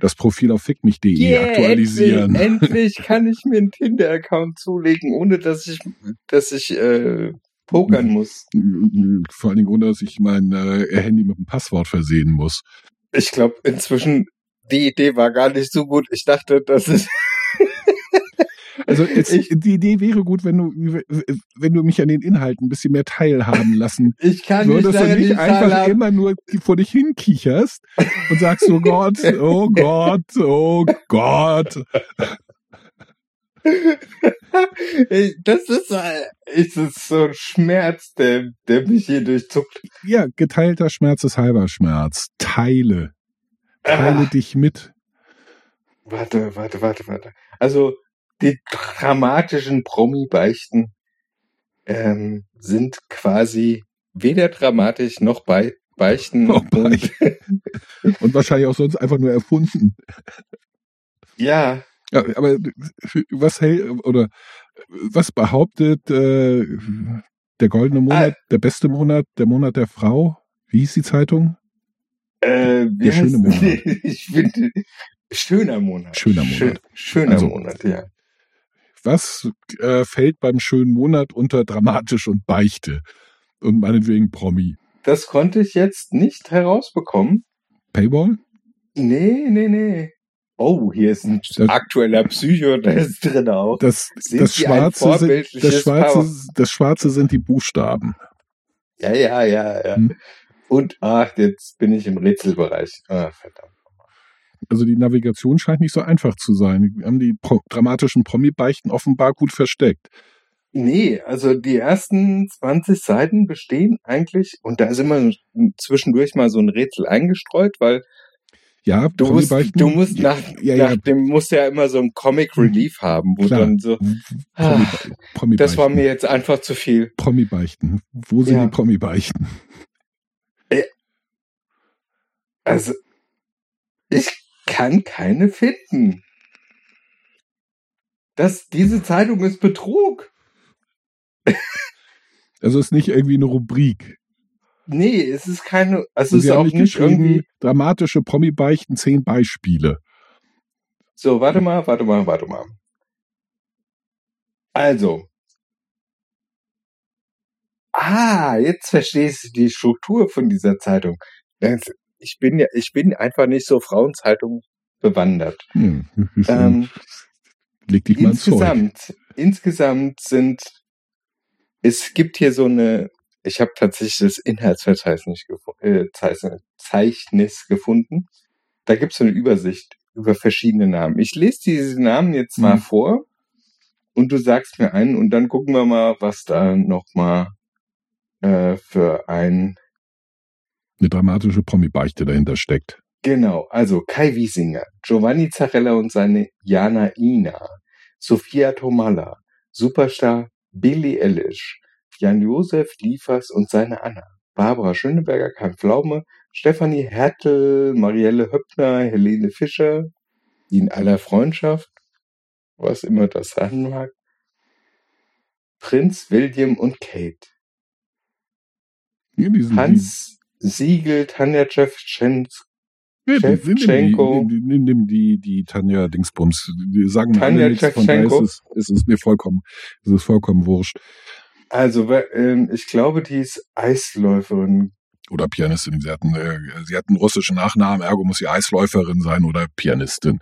Das Profil auf fickmich.de Yeah, aktualisieren. Endlich, *laughs* endlich kann ich mir einen Tinder-Account zulegen, ohne dass ich, dass ich äh, pokern muss. Vor allen Dingen ohne, dass ich mein äh, Handy mit einem Passwort versehen muss. Ich glaube, inzwischen, die Idee war gar nicht so gut. Ich dachte, das ist. *laughs* Also jetzt, Ich- die Idee wäre gut, wenn du, wenn du mich an den Inhalten ein bisschen mehr teilhaben lassen *laughs* Ich kann nicht und lange nicht einfach teilhaben. immer nur vor dich hinkicherst und sagst, oh Gott, oh *laughs* Gott, oh Gott. Das ist, äh, ist es so ein Schmerz, der, der mich hier durchzuckt. Ja, geteilter Schmerz ist halber Schmerz. Teile. Teile Ah. dich mit. Warte, warte, warte, warte. Also die dramatischen Promi-Beichten ähm, sind quasi weder dramatisch noch bei Beichten. Noch Und, Beichten. *laughs* Und wahrscheinlich auch sonst einfach nur erfunden. ja, Ja, aber was hält oder was behauptet äh, der goldene Monat, der beste Monat, der Monat der Frau? Wie hieß die Zeitung? Äh, Der schöne Monat. *laughs* ich finde schöner Monat. Schöner Monat. Schön, schöner Also- Monat, ja. Was äh, fällt beim schönen Monat unter dramatisch und Beichte? Und meinetwegen Promi. Das konnte ich jetzt nicht herausbekommen. Paywall? Nee, nee, nee. Oh, hier ist ein Das- aktueller Psychotest drin auch. Das, Sind das, Schwarze sind, das, Schwarze, das Schwarze sind die Buchstaben. Ja, ja, ja, ja. Hm. Und ach, jetzt bin ich im Rätselbereich. Ah, verdammt. Also die Navigation scheint nicht so einfach zu sein. Wir haben die pro dramatischen Promi-Beichten offenbar gut versteckt. Nee, also die ersten 20 Seiten bestehen eigentlich, und da ist immer zwischendurch mal so ein Rätsel eingestreut, weil Ja, du musst, Promi-Beichten. du musst nach, ja, ja, nach dem musst ja immer so ein Comic Relief haben, wo klar. dann so, Promi, Promi das war mir jetzt einfach zu viel. Promi-Beichten. Wo sind Ja. die Promi-Beichten? Also, ich kann keine finden. Das, diese Zeitung ist Betrug. *laughs* Also ist nicht irgendwie eine Rubrik. Nee, es ist keine, also es ist auch nicht nicht geschrieben, irgendwie, dramatische Promi-Beichten, zehn Beispiele. so, warte mal, warte mal, warte mal. Also. Ah, jetzt verstehst du die Struktur von dieser Zeitung. Das- Ich bin ja, ich bin einfach nicht so Frauenzeitung bewandert. Hm, Ähm, *laughs* leg dich mal ins Zeug. insgesamt, insgesamt sind, es gibt hier so eine, ich habe tatsächlich das Inhaltsverzeichnis äh, Zeichnis- gefunden. Da gibt es so eine Übersicht über verschiedene Namen. Ich lese diese Namen jetzt mal Mhm. vor und du sagst mir einen und dann gucken wir mal, was da nochmal äh, für ein Eine dramatische Promi-Beichte dahinter steckt. Genau, also Kai Wiesinger, Giovanni Zarella und seine Jana Ina, Sophia Tomalla, Superstar Billy Eilish, Jan-Josef Liefers und seine Anna, Barbara Schöneberger, Kai Pflaume, Stefanie Hertel, Marielle Höppner, Helene Fischer, die in aller Freundschaft, was immer das sein mag, Prinz William und Kate, Hans Siegel, Tanja die, nimm nimm die, die Tanja Dingsbums. Die sagen Tanja nichts, von daher ist es, ist es mir vollkommen, ist es vollkommen wurscht. Also, ähm, ich glaube, die ist Eisläuferin. Oder Pianistin. Sie hatten, äh, sie hatten russischen Nachnamen, ergo muss sie Eisläuferin sein oder Pianistin.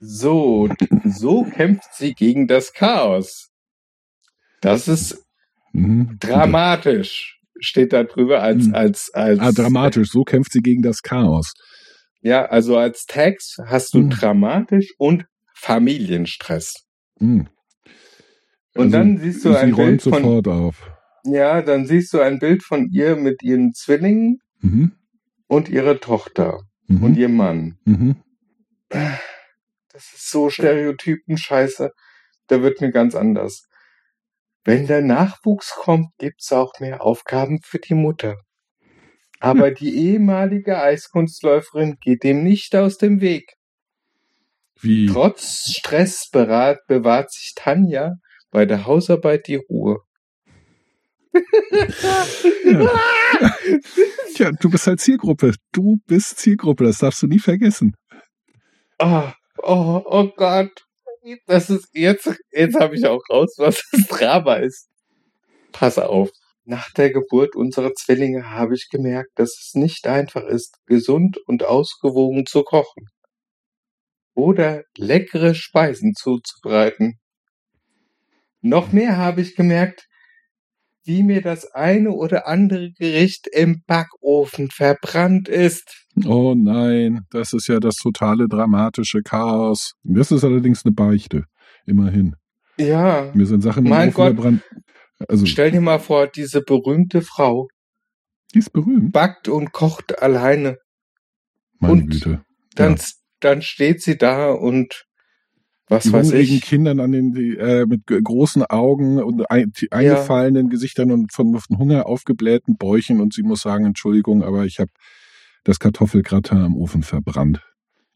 So, so kämpft sie gegen das Chaos. Das ist Mhm. dramatisch, steht da drüber als, Mhm. als, als. Ah, dramatisch. So kämpft sie gegen das Chaos. Ja, also als Text hast du Mhm. dramatisch und Familienstress. Und Also, dann siehst du ein Bild von, sofort auf. ja, dann siehst du ein Bild von ihr mit ihren Zwillingen Mhm. und ihrer Tochter Mhm. und ihrem Mann. Mhm. Das ist so Stereotypen-Scheiße. Da wird mir ganz anders. Wenn der Nachwuchs kommt, gibt's auch mehr Aufgaben für die Mutter. Aber die ehemalige Eiskunstläuferin geht dem nicht aus dem Weg. Wie? Trotz Stress berat, bewahrt sich Tanja bei der Hausarbeit die Ruhe. Ja. Tja, du bist halt Zielgruppe. Du bist Zielgruppe. Das darfst du nie vergessen. Ah, oh, oh Gott. Das ist jetzt, jetzt habe ich auch raus, was *laughs* das Drama ist. Pass auf. Nach der Geburt unserer Zwillinge habe ich gemerkt, dass es nicht einfach ist, gesund und ausgewogen zu kochen. Oder leckere Speisen zuzubereiten. Noch mehr habe ich gemerkt, wie mir das eine oder andere Gericht im Backofen verbrannt ist. Oh nein, das ist ja das totale dramatische Chaos. Das ist allerdings eine Beichte. Immerhin. Ja. Mir sind Sachen im Mein Ofen Gott. verbrannt. Also, Stell dir mal vor, diese berühmte Frau die ist berühmt. backt und kocht alleine. Meine und- Güte. Dann, Ja. dann steht sie da und was hungrigen ich. Kindern an den, die, äh, mit großen Augen und ein, eingefallenen Gesichtern und von, von Hunger aufgeblähten Bäuchen und sie muss sagen, Entschuldigung, aber ich habe das Kartoffelgratin im Ofen verbrannt.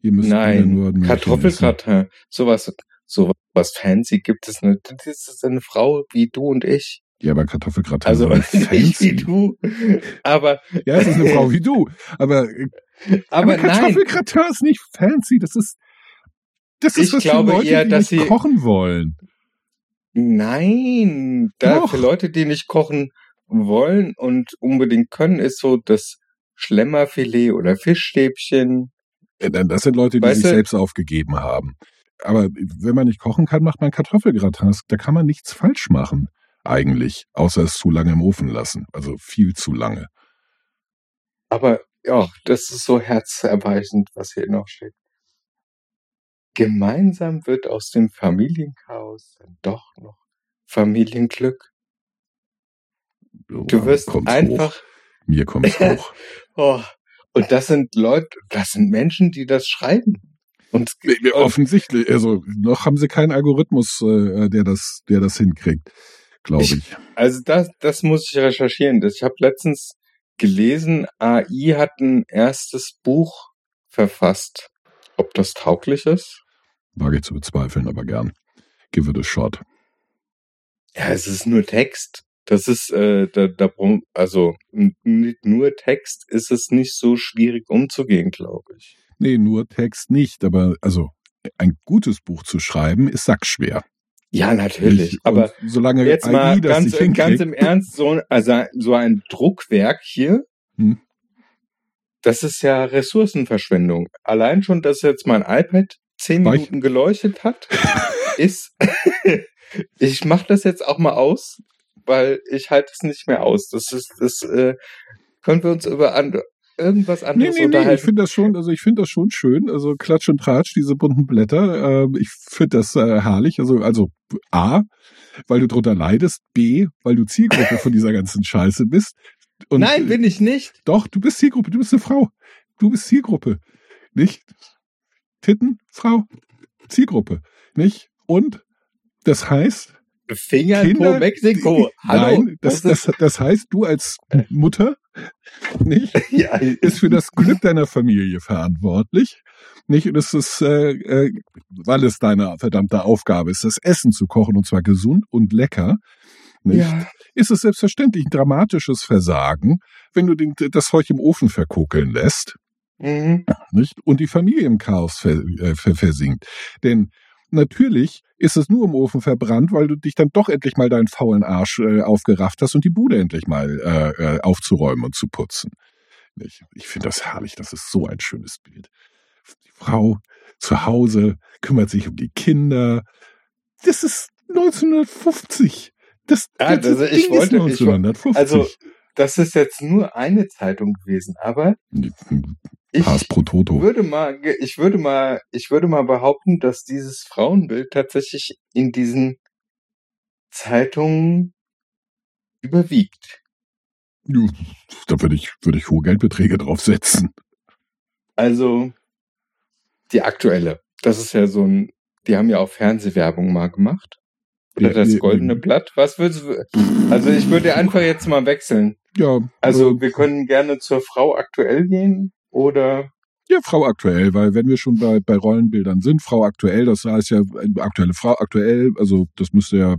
Ihr müsst Nein, nur. Kartoffelgratin. Sowas, sowas fancy gibt es nicht. Das ist eine Frau wie du und ich. Ja, aber Kartoffelgratin Also ist *laughs* nicht fancy. wie du. Aber, Ja, es ist eine Frau wie du. Aber, äh, aber, aber. Kartoffelgratin ist nicht fancy. Das ist, das ist Ich was glaube für Leute, eher, die dass nicht sie- kochen wollen. Nein. Da Doch. für Leute, die nicht kochen wollen und unbedingt können, ist so das Schlemmerfilet oder Fischstäbchen. Äh, Das sind Leute, die Weißt sich du- selbst aufgegeben haben. Aber wenn man nicht kochen kann, macht man Kartoffelgratin. Das- Da kann man nichts falsch machen, eigentlich. Außer es zu lange im Ofen lassen. Also viel zu lange. Aber ja, das ist so herzerweichend, was hier noch steht. Gemeinsam wird aus dem Familienchaos dann doch noch Familienglück. Du wirst Kommt's einfach, Hoch. Mir kommt's *laughs* hoch. oh, und das sind Leute, das sind Menschen, die das schreiben. Und, und Offensichtlich, also noch haben sie keinen Algorithmus, äh, der das, der das hinkriegt, glaube Ich- ich. also das, das muss ich recherchieren. Das- Ich habe letztens gelesen, AI hat ein erstes Buch verfasst. Ob das tauglich ist? Wage ich zu bezweifeln, aber gern. Give it a shot. Ja, es ist nur Text. Das ist, äh, da, da, also nicht nur Text ist es nicht so schwierig umzugehen, glaube ich. Nee, nur Text nicht, aber also ein gutes Buch zu schreiben ist sackschwer. Ja, natürlich. Nicht? Aber solange jetzt AI mal ganz, ganz im Ernst, so, also so ein Druckwerk hier, Hm. das ist ja Ressourcenverschwendung. Allein schon, dass jetzt mein iPad zehn Weich. Minuten geleuchtet hat, *laughs* ist, *laughs* ich mache das jetzt auch mal aus, weil ich halte es nicht mehr aus. Das ist, das, äh, können wir uns über an, irgendwas Nee, anderes nee, nee, ich unterhalten? finde das schon, also ich finde das schon schön. Also Klatsch und Tratsch, diese bunten Blätter, äh, ich finde das äh, herrlich. Also, also A, weil du drunter leidest, B, weil du Zielgruppe von dieser ganzen Scheiße bist. Und, Nein, bin ich nicht. Doch, du bist Zielgruppe, du bist eine Frau. Du bist Zielgruppe. Nicht? Titten, Frau, Zielgruppe. Nicht? Und das heißt, Finger in Kinder, Po Mexiko. Hallo. Nein, das, das, das heißt, du als Mutter, *laughs* nicht? ist- *laughs* ja, ist für das Glück deiner Familie verantwortlich. Nicht? Und es ist, äh, äh, weil es deine verdammte Aufgabe ist, das Essen zu kochen und zwar gesund und lecker. Nicht? ja. Ist es selbstverständlich ein dramatisches Versagen, wenn du den, das Zeug im Ofen verkokeln lässt, Mhm. nicht? Und die Familie im Chaos ver, äh, ver, versinkt. Denn natürlich ist es nur im Ofen verbrannt, weil du dich dann doch endlich mal deinen faulen Arsch äh, aufgerafft hast und die Bude endlich mal äh, äh, aufzuräumen und zu putzen. Ich, ich finde das herrlich. Das ist so ein schönes Bild. Die Frau zu Hause kümmert sich um die Kinder. Das ist 1950. Das, Ah, das also ich Ding wollte- ich ist wo- 1950. Also, das ist jetzt nur eine Zeitung gewesen, aber ich Pass pro Toto. würde mal, ich würde mal, ich würde mal behaupten, dass dieses Frauenbild tatsächlich in diesen Zeitungen überwiegt. Ja, Da würde ich, würde ich hohe Geldbeträge draufsetzen. Also die aktuelle. Das ist ja so ein, die haben ja auch Fernsehwerbung mal gemacht. Oder das goldene. Blatt. Was würdest du? Also ich würde einfach jetzt mal wechseln. Ja, Also äh, wir können gerne zur Frau aktuell gehen oder ja, Frau aktuell, weil wenn wir schon bei, bei Rollenbildern sind, Frau aktuell, das heißt ja äh, aktuelle Frau aktuell, also das müsste ja,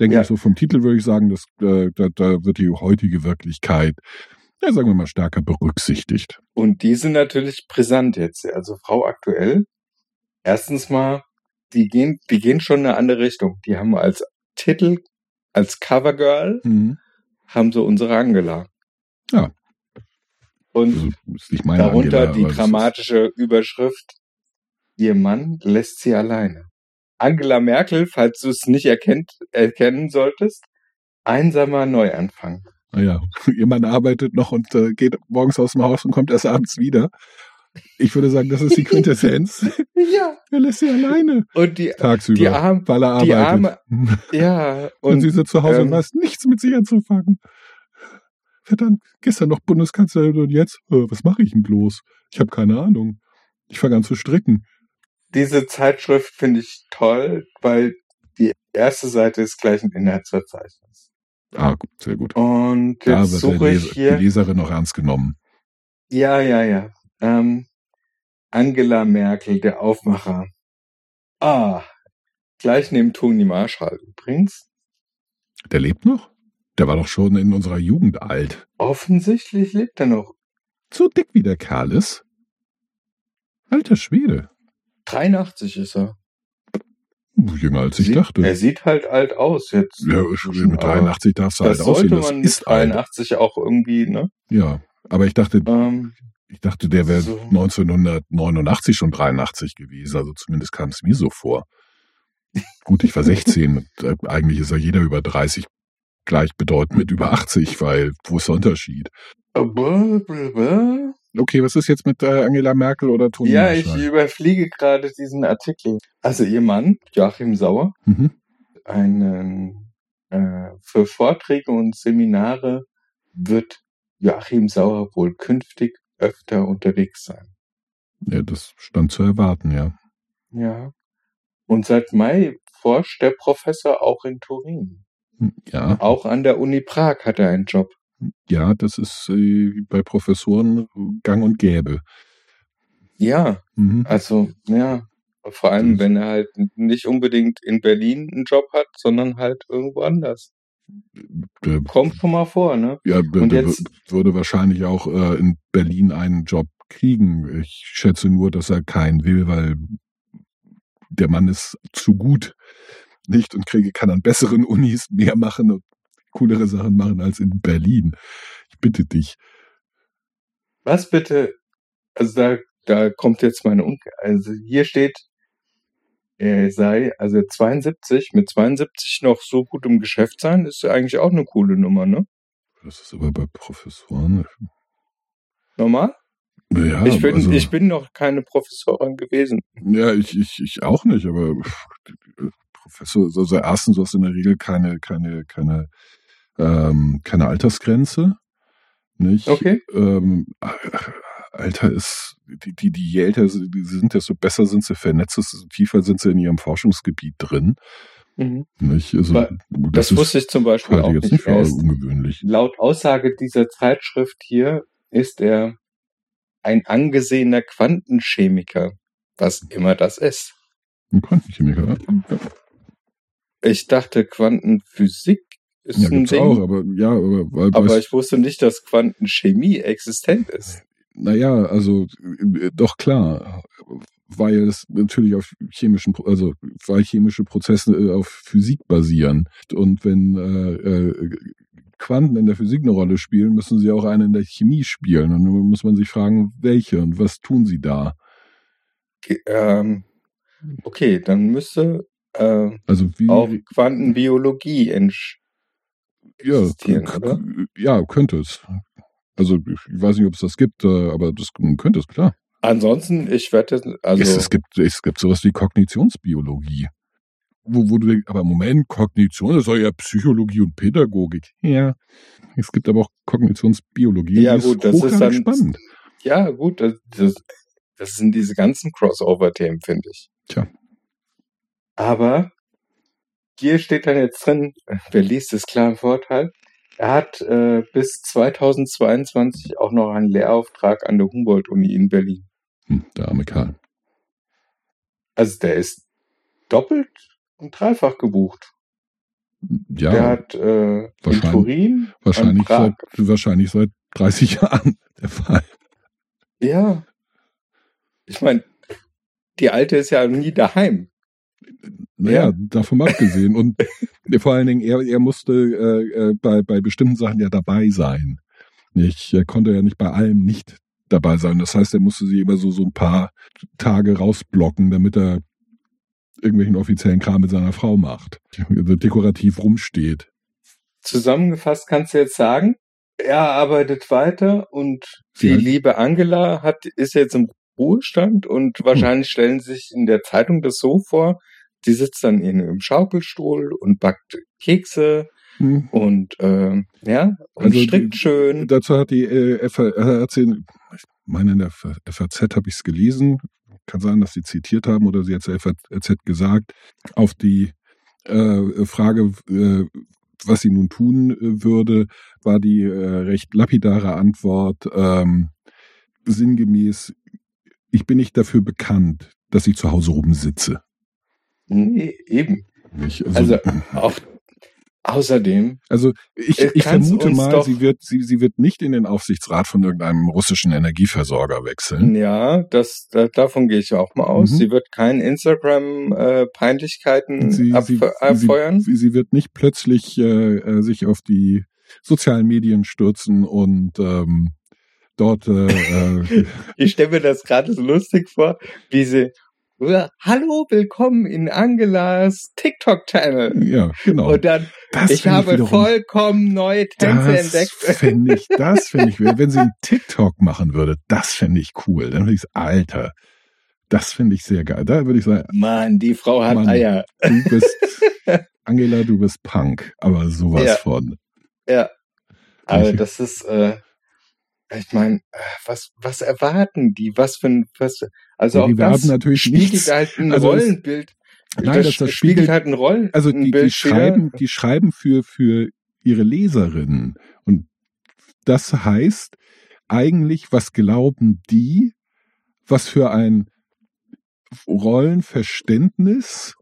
denke Ja. ich, so vom Titel würde ich sagen, dass äh, da, da wird die heutige Wirklichkeit, ja, sagen wir mal, stärker berücksichtigt. Und die sind natürlich brisant jetzt. Also Frau aktuell. Erstens mal, die gehen, die gehen schon in eine andere Richtung. Die haben als Titel, als Covergirl, Mhm. haben sie unsere Angela. Ja. Und Also ist nicht meine darunter Angela, die dramatische Überschrift, ihr Mann lässt sie alleine. Angela Merkel, falls du es nicht erkennt, erkennen solltest, einsamer Neuanfang. Naja, *laughs* ihr Mann arbeitet noch und äh, geht morgens aus dem Haus und kommt erst abends wieder. Ich würde sagen, das ist die *laughs* Quintessenz. Ja. er lässt sie alleine Und die, tagsüber, die arme, weil er die arbeitet. ja, Und, *laughs* und sie sitzt zu Hause und ähm, weiß nichts mit sich anzufangen. Verdammt, gestern noch Bundeskanzlerin und jetzt, äh, was mache ich denn bloß? Ich habe keine Ahnung. Ich fange an zu stricken. diese Zeitschrift finde ich toll, weil die erste Seite ist gleich ein Inhaltsverzeichnis. Ah, gut, sehr gut. Und jetzt der suche ich hier. die Leserin noch ernst genommen. Ja, ja, ja. Ähm, Angela Merkel, der Aufmacher. Ah, gleich neben Toni Marshall übrigens. Der lebt noch? Der war doch schon in unserer Jugend alt. Offensichtlich lebt er noch. So dick wie der Kerl ist. Alter Schwede. 83 ist er. Jünger als ich Sieht- dachte. Er sieht halt alt aus jetzt. ja, mit 83 darfst du halt aussehen. sollte Das man mit ist alt. 83 auch irgendwie, ne? Ja, aber ich dachte, Ähm, ich dachte, der wäre So. 1989 schon 83 gewesen. Also zumindest kam es mir so vor. Gut, ich war 16 und äh, eigentlich ist ja jeder über 30 gleichbedeutend mit über 80, weil wo ist der Unterschied? Okay, was ist jetzt mit äh, Angela Merkel oder Toni Ja, ich überfliege gerade diesen Artikel. Also ihr Mann, Joachim Sauer, Mhm. einen, äh, für Vorträge und Seminare wird Joachim Sauer wohl künftig öfter unterwegs sein. Ja, das stand zu erwarten, ja. Ja. Und seit Mai forscht der Professor auch in Turin. Ja, Auch an der Uni Prag hat er einen Job. ja, das ist äh, bei Professoren gang und gäbe. Ja, Mhm. also, ja. Vor allem, wenn er halt nicht unbedingt in Berlin einen Job hat, sondern halt irgendwo anders. Der, Kommt schon mal vor, ne? ja, der, Und jetzt- würde wahrscheinlich auch äh, in Berlin einen Job kriegen. Ich schätze nur, dass er keinen will, weil der Mann ist zu gut, nicht und kriege kann an besseren Unis mehr machen und coolere Sachen machen als in Berlin. Ich bitte dich. Was bitte? Also da, da kommt jetzt meine Unke. Also hier steht, er sei, also 72, mit 72 noch so gut im Geschäft sein, ist eigentlich auch eine coole Nummer, ne? Das ist aber bei Professoren. Normal? Ja, ich, bin, also, ich bin noch keine Professorin gewesen. ja, ich, ich, ich auch nicht, aber Professor, also erstens, du hast in der Regel keine, keine, keine, ähm, keine Altersgrenze. Nicht? Okay. Ähm, Alter ist, die, die, die je älter sie sind, desto besser sind sie vernetzt, desto tiefer sind sie in ihrem Forschungsgebiet drin. Mhm. Nicht? Also, Das, ist wusste ich zum Beispiel auch nicht. nicht ungewöhnlich. laut Aussage dieser Zeitschrift hier ist er ein angesehener Quantenchemiker, was immer das ist. Ein Quantenchemiker. Ja, Ich dachte, Quantenphysik ist ja ein Ding. auch, aber ja, aber, weil, Aber ich wusste nicht, dass Quantenchemie existent ist. Naja, also äh, doch klar, weil es natürlich auf chemischen, also weil chemische Prozesse äh, auf Physik basieren. Und wenn äh, äh, Quanten in der Physik eine Rolle spielen, müssen sie auch eine in der Chemie spielen. Und nun muss man sich fragen, welche und was tun sie da? Ge- Ähm, okay, dann müsste äh, Also wie auch Quantenbiologie ja, existieren, k- oder? ja, könnte es. Also ich weiß nicht, ob es das gibt, äh, aber das könnte es, klar. Ansonsten, ich werde jetzt, also es, es, gibt, es gibt sowas wie Kognitionsbiologie. Wo, wo du denkst, aber Moment, Kognition, das soll ja Psychologie und Pädagogik. Ja. Es gibt aber auch Kognitionsbiologie. Ja, gut, das ist dann- spannend. ja gut, das, das, das sind diese ganzen Crossover-Themen, finde ich. Tja. Aber hier steht dann jetzt drin, wer liest, ist klar im Vorteil. Er hat äh, bis 2022 auch noch einen Lehrauftrag an der Humboldt-Uni in Berlin. Hm, der arme Karl. Also der ist doppelt und dreifach gebucht. Ja, Der hat äh, in wahrscheinlich- Turin, wahrscheinlich, in seit, wahrscheinlich seit 30 *laughs* Jahren der Fall. Ja. Ich meine, die Alte ist ja nie daheim. Naja, Ja. davon abgesehen. Und *laughs* vor allen Dingen, er, er musste äh, äh, bei, bei bestimmten Sachen ja dabei sein. Nicht, er konnte ja nicht bei allem nicht dabei sein. Das heißt, er musste sich immer so, so ein paar Tage rausblocken, damit er irgendwelchen offiziellen Kram mit seiner Frau macht. Also dekorativ rumsteht. Zusammengefasst kannst du jetzt sagen, er arbeitet weiter und die halt- liebe Angela hat, ist jetzt im Ruhestand und wahrscheinlich stellen sie sich in der Zeitung das so vor, die sitzt dann in einem Schaukelstuhl und backt Kekse Hm. und äh, ja, und Also die- strickt schön. Dazu hat die äh, FAZ, ich meine in der FAZ habe ich es gelesen, kann sein, dass sie zitiert haben oder sie hat zur FAZ gesagt, auf die äh, Frage, äh, was sie nun tun äh, würde, war die äh, recht lapidare Antwort ähm, sinngemäß, ich bin nicht dafür bekannt, dass ich zu Hause rumsitze. Nee, eben. Nicht? Also auch außerdem, Also ich, Äh, ich vermute mal, sie wird, sie, sie wird nicht in den Aufsichtsrat von irgendeinem russischen Energieversorger wechseln. ja, das, da, davon gehe ich auch mal aus. Mhm. Sie wird kein Instagram-Peinlichkeiten Sie, ab, sie, abfeuern. sie, sie wird nicht plötzlich äh, äh, sich auf die sozialen Medien stürzen und ähm, dort äh, äh, *laughs* Ich stelle mir das gerade so lustig vor, wie sie Hallo, willkommen in Angelas TikTok-Channel. Ja, genau. Und dann, das ich habe wiederum- vollkommen neue Tänze das entdeckt. *laughs* fände ich, das fände ich, wenn sie einen TikTok machen würde, das fände ich cool. Dann würde ich Alter, das finde ich sehr geil. Da würde ich sagen, Mann, die Frau hat Mann. Eier. du bist, *laughs* Angela, du bist Punk, aber sowas Ja. von. Ja. Aber das ist, äh, ich meine, was, was erwarten die? Was für ein, was, also Ja, auch die das natürlich spiegelt nichts. halt ein Also es- Rollenbild. Nein, das, das spiegelt, halt ein Rollen. also die, die schreiben, die schreiben für, für ihre Leserinnen. Und das heißt eigentlich, was glauben die, was für ein Rollenverständnis,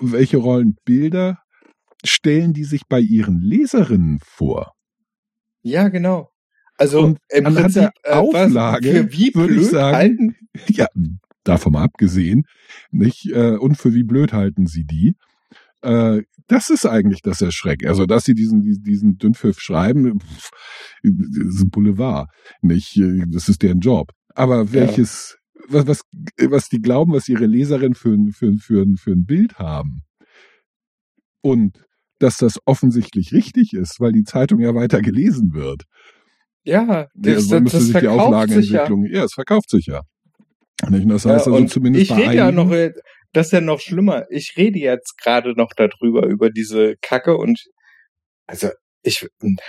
welche Rollenbilder stellen die sich bei ihren Leserinnen vor? Ja, genau. Also Und im anhand Prinzip der äh, Auflage für wie würde ich blöd sagen, halten. Ja, davon mal abgesehen, nicht? Äh, und für wie blöd halten sie die? Äh, das ist eigentlich das Erschreck. Also, dass sie diesen, diesen, Dünnpfiff schreiben, pff, ist ein Boulevard. Nicht, Äh, das ist deren Job. Aber welches, was, was, was die glauben, was ihre Leserin für, ein- für, für, für ein Bild haben. Und dass das offensichtlich richtig ist, weil die Zeitung ja weiter gelesen wird. Ja, Ja, das, so das, das sich die sich ja. Auflagenentwicklung, ja. es verkauft sich ja. Und das Ja, heißt also und zumindest ich bei rede ja noch, äh, das ist ja noch schlimmer. Ich rede jetzt gerade noch darüber, über diese Kacke und also ich,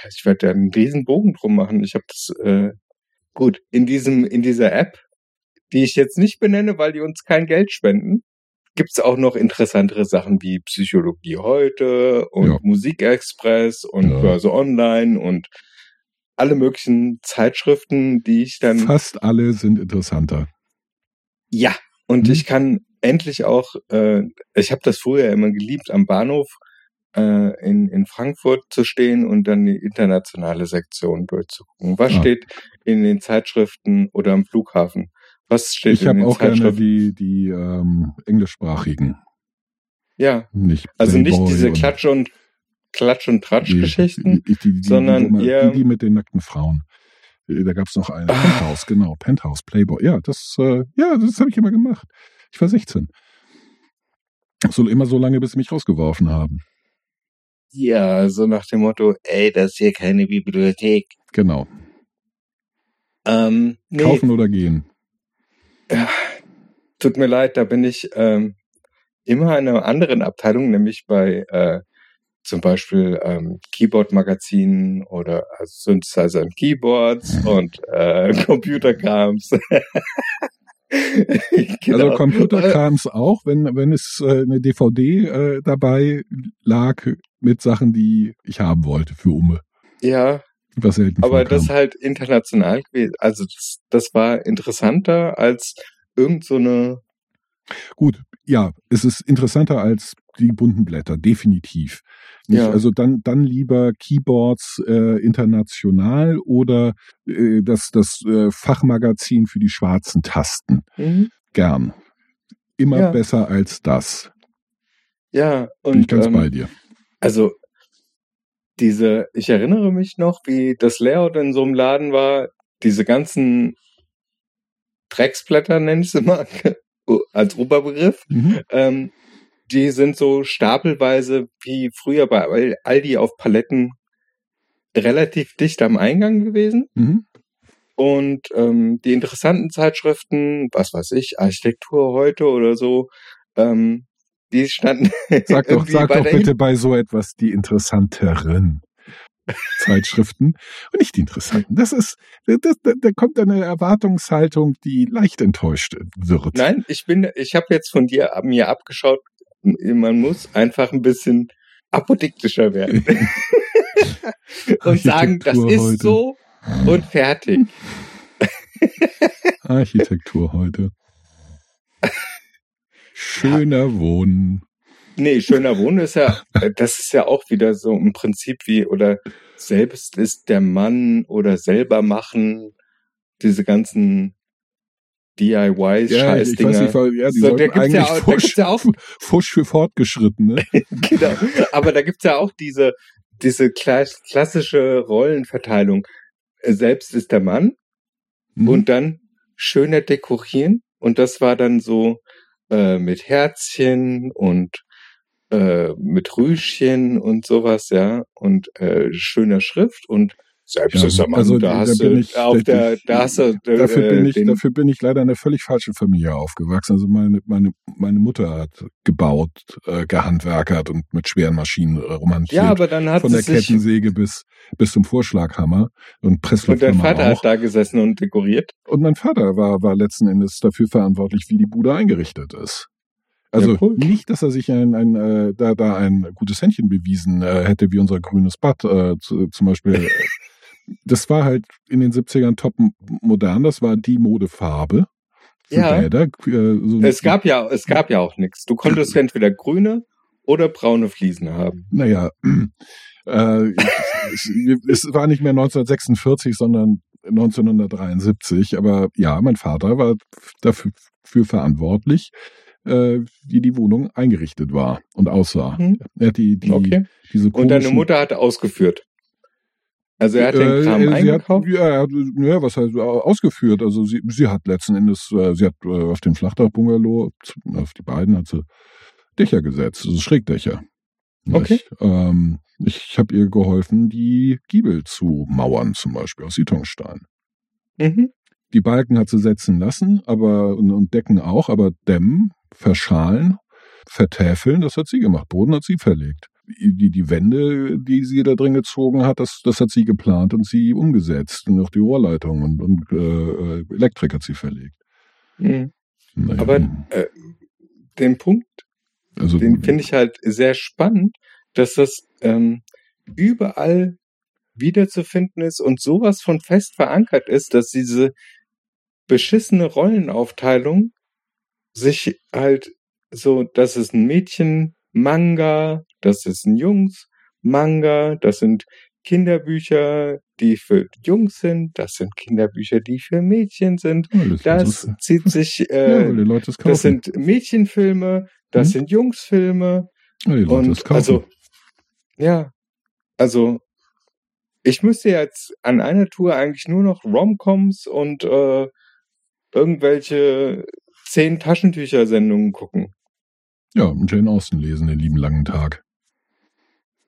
ich werde da einen riesen Bogen drum machen. Ich habe das äh, gut in diesem in dieser App, die ich jetzt nicht benenne, weil die uns kein Geld spenden, gibt's auch noch interessantere Sachen wie Psychologie heute und Ja. Musikexpress und Ja. Börse Online und alle möglichen Zeitschriften, die ich dann Fast alle sind interessanter. ja, und Mhm. ich kann endlich auch, äh, ich habe das früher immer geliebt, am Bahnhof äh, in, in Frankfurt zu stehen und dann die internationale Sektion durchzugucken. Was Ah. steht in den Zeitschriften oder am Flughafen? Was steht Ich in habe den auch gerne Zeitschriften? die, die ähm, englischsprachigen. ja, Nicht also nicht diese Klatsch- und Klatsch- und Tratsch-Geschichten. Die, die, die, sondern die, die, mit den nackten Frauen. Äh, Da gab's noch eine. Ah. Penthouse, genau. Penthouse, Playboy. Ja, das, äh, ja, das habe ich immer gemacht. Ich war 16. So immer so lange, bis sie mich rausgeworfen haben. Ja, so nach dem Motto, ey, das ist hier keine Bibliothek. Genau. Ähm, nee, Kaufen oder gehen. Ja, tut mir leid, da bin ich ähm, immer in einer anderen Abteilung, nämlich bei äh, zum Beispiel ähm, Keyboard-Magazinen oder also Synthesizer und Keyboards *laughs* und äh, Computerkrams. *laughs* Genau. Also Computerkrams auch, wenn, wenn es äh, eine DVD äh, dabei lag mit Sachen, die ich haben wollte für Umme. Ja, Was selten aber das halt international gewesen. Also das, das war interessanter als irgend so eine Gut, ja, es ist interessanter als die bunten Blätter, definitiv. Ja. Also dann, dann lieber Keyboards äh, international oder äh, das, das äh, Fachmagazin für die schwarzen Tasten. mhm. Gern. Immer Ja. besser als das. ja Bin ich und ganz ähm, bei dir. Also diese, ich erinnere mich noch, wie das Layout in so einem Laden war, diese ganzen Drecksblätter, nenne ich sie mal, als Oberbegriff, Mhm. ähm, die sind so stapelweise wie früher bei Al- Aldi auf Paletten relativ dicht am Eingang gewesen. Mhm. Und ähm, die interessanten Zeitschriften, was weiß ich, Architektur heute oder so, ähm, die standen Sag doch, *laughs* sag doch bitte bei so etwas die interessanteren Zeitschriften und nicht die interessanten. Das ist, das, da, da kommt eine Erwartungshaltung, die leicht enttäuscht wird. Nein, ich bin, ich habe jetzt von dir mir abgeschaut, man muss einfach ein bisschen apodiktischer werden *laughs* und sagen, das ist heute. so und fertig. Architektur heute. Schöner Wohnen. Nee, schöner Wohnen ist ja, äh, das ist ja auch wieder so im Prinzip wie, oder selbst ist der Mann oder selber machen, diese ganzen Ja, ich weiß DIY-Scheißdinger. weil- ja, die So, da gibt's ja auch- da Fusch, gibt's ja auch- Fusch für Fortgeschrittene. *laughs* genau. Aber da gibt's ja auch diese, diese kla klassische Rollenverteilung. Selbst ist der Mann Mhm. und dann schöner dekorieren. Und das war dann so äh, mit Herzchen und äh, mit Rüschen und sowas, ja, und äh, schöner Schrift und selbst Ja, also da da hast bin du ich- auf der, da hast du äh, Dafür bin, ich, dafür bin ich leider in einer völlig falschen Familie aufgewachsen. Also meine, meine, meine Mutter hat gebaut, äh, gehandwerkert und mit schweren Maschinen äh, romantiert. ja, aber dann hat Von der Kettensäge bis, bis zum Vorschlaghammer und und dein Presslufthammer Vater auch. hat da gesessen und dekoriert. Und mein Vater war, war letzten Endes dafür verantwortlich, wie die Bude eingerichtet ist. Also Ja, cool. nicht, dass er sich ein, ein äh, da, da ein gutes Händchen bewiesen äh, hätte, wie unser grünes Bad äh, zu, zum Beispiel. *laughs* Das war halt in den 70ern top modern, das war die Modefarbe Ja. Bäder. Äh, so, Es gab ja, es gab ja auch nichts. Du konntest *clears throat* entweder grüne oder braune Fliesen haben. Naja, äh, es, es war nicht mehr 1946, sondern 1973. Aber ja, mein Vater war dafür für verantwortlich, äh, wie die Wohnung eingerichtet war und aussah. Mhm. Er hat die, die, Okay. diese Und deine Mutter hat ausgeführt. Also er hat den Äh, Kram äh, sie hat, eingekauft. ja, er hat, ja, was heißt au- ausgeführt? Also sie, sie hat letzten Endes, äh, sie hat äh, auf den Flachdach-Bungalow, auf die beiden hat sie Dächer gesetzt, also Schrägdächer. Okay. Ich, ähm, ich habe ihr geholfen, die Giebel zu mauern, zum Beispiel aus Sitonstein. Mhm. Die Balken hat sie setzen lassen, aber und, und Decken auch, aber dämmen, verschalen, vertäfeln, das hat sie gemacht. Boden hat sie verlegt. Die, die Wände, die sie da drin gezogen hat, das, das hat sie geplant und sie umgesetzt. Und auch die Rohrleitung und, und äh, Elektrik hat sie verlegt. Mhm. Naja, Aber äh, den Punkt, also, den finde ich halt sehr spannend, dass das ähm, überall wiederzufinden ist und sowas von fest verankert ist, dass diese beschissene Rollenaufteilung sich halt so, das ist ein Mädchen-Manga, das ist ein Jungs-Manga, das sind Kinderbücher, die für Jungs sind, das sind Kinderbücher, die für Mädchen sind. Ja, das, Das zieht *laughs* sich, ja, äh, kaufen. das sind Mädchenfilme, das Mhm. sind Jungsfilme. ja, die Leute es Und also, ja, also ich müsste jetzt an einer Tour eigentlich nur noch Romcoms und äh, irgendwelche zehn Taschentücher-Sendungen gucken. ja, und Jane Austen lesen, den lieben langen Tag.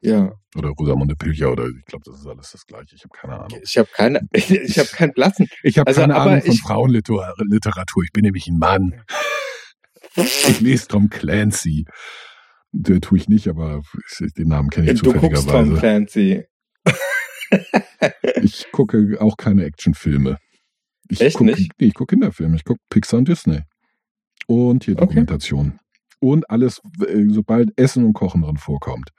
Ja, Oder Rosamunde Pilcher oder ich glaube, das ist alles das Gleiche. Ich habe keine Ahnung. ich habe keine, *laughs* ich habe keinen Blassen. Ich habe Also, keine Ahnung von ich- Frauenliteratur. Ich bin nämlich ein Mann. *laughs* Ich lese Tom Clancy. Der tue ich nicht, aber den Namen kenne ich Du guckst Tom zufälligerweise. Clancy. Ich gucke auch keine Actionfilme. Ich Echt guck, nicht? Nee, ich gucke Kinderfilme. Ich gucke Pixar und Disney. Und hier Okay. Dokumentation. Und alles, äh, sobald Essen und Kochen drin vorkommt.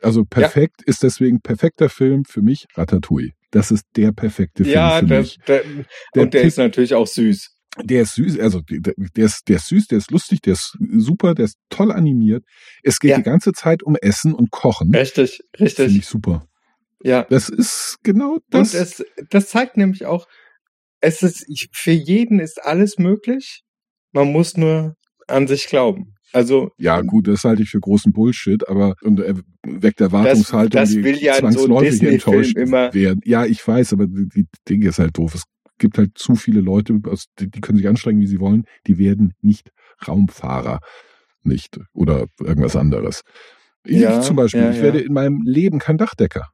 Also perfekt ist deswegen perfekter Film für mich Ratatouille. Das ist der perfekte Film Ja, für das, mich. der, Der und der Tick- ist natürlich auch süß. Der ist süß, also der, der, ist, der ist süß, der ist lustig, der ist super, der ist toll animiert. Es geht Ja. die ganze Zeit um Essen und Kochen. Richtig, Finde richtig. ich super. Ja. Das ist genau das. Und es, das zeigt nämlich auch, es ist, ich- für jeden ist alles möglich. Man muss nur an sich glauben. Also, ja, gut, das halte ich für großen Bullshit, aber und er weckt Erwartungshaltung, das die will ja so zwangsläufig Disney-Film enttäuscht immer- werden. Ja, ich weiß, aber die, die Dinge ist halt doof. Es gibt halt zu viele Leute, die, die können sich anstrengen, wie sie wollen, die werden nicht Raumfahrer. Nicht. Oder irgendwas anderes. Ich Ja, zum Beispiel, ja, ich ja. werde in meinem Leben kein Dachdecker.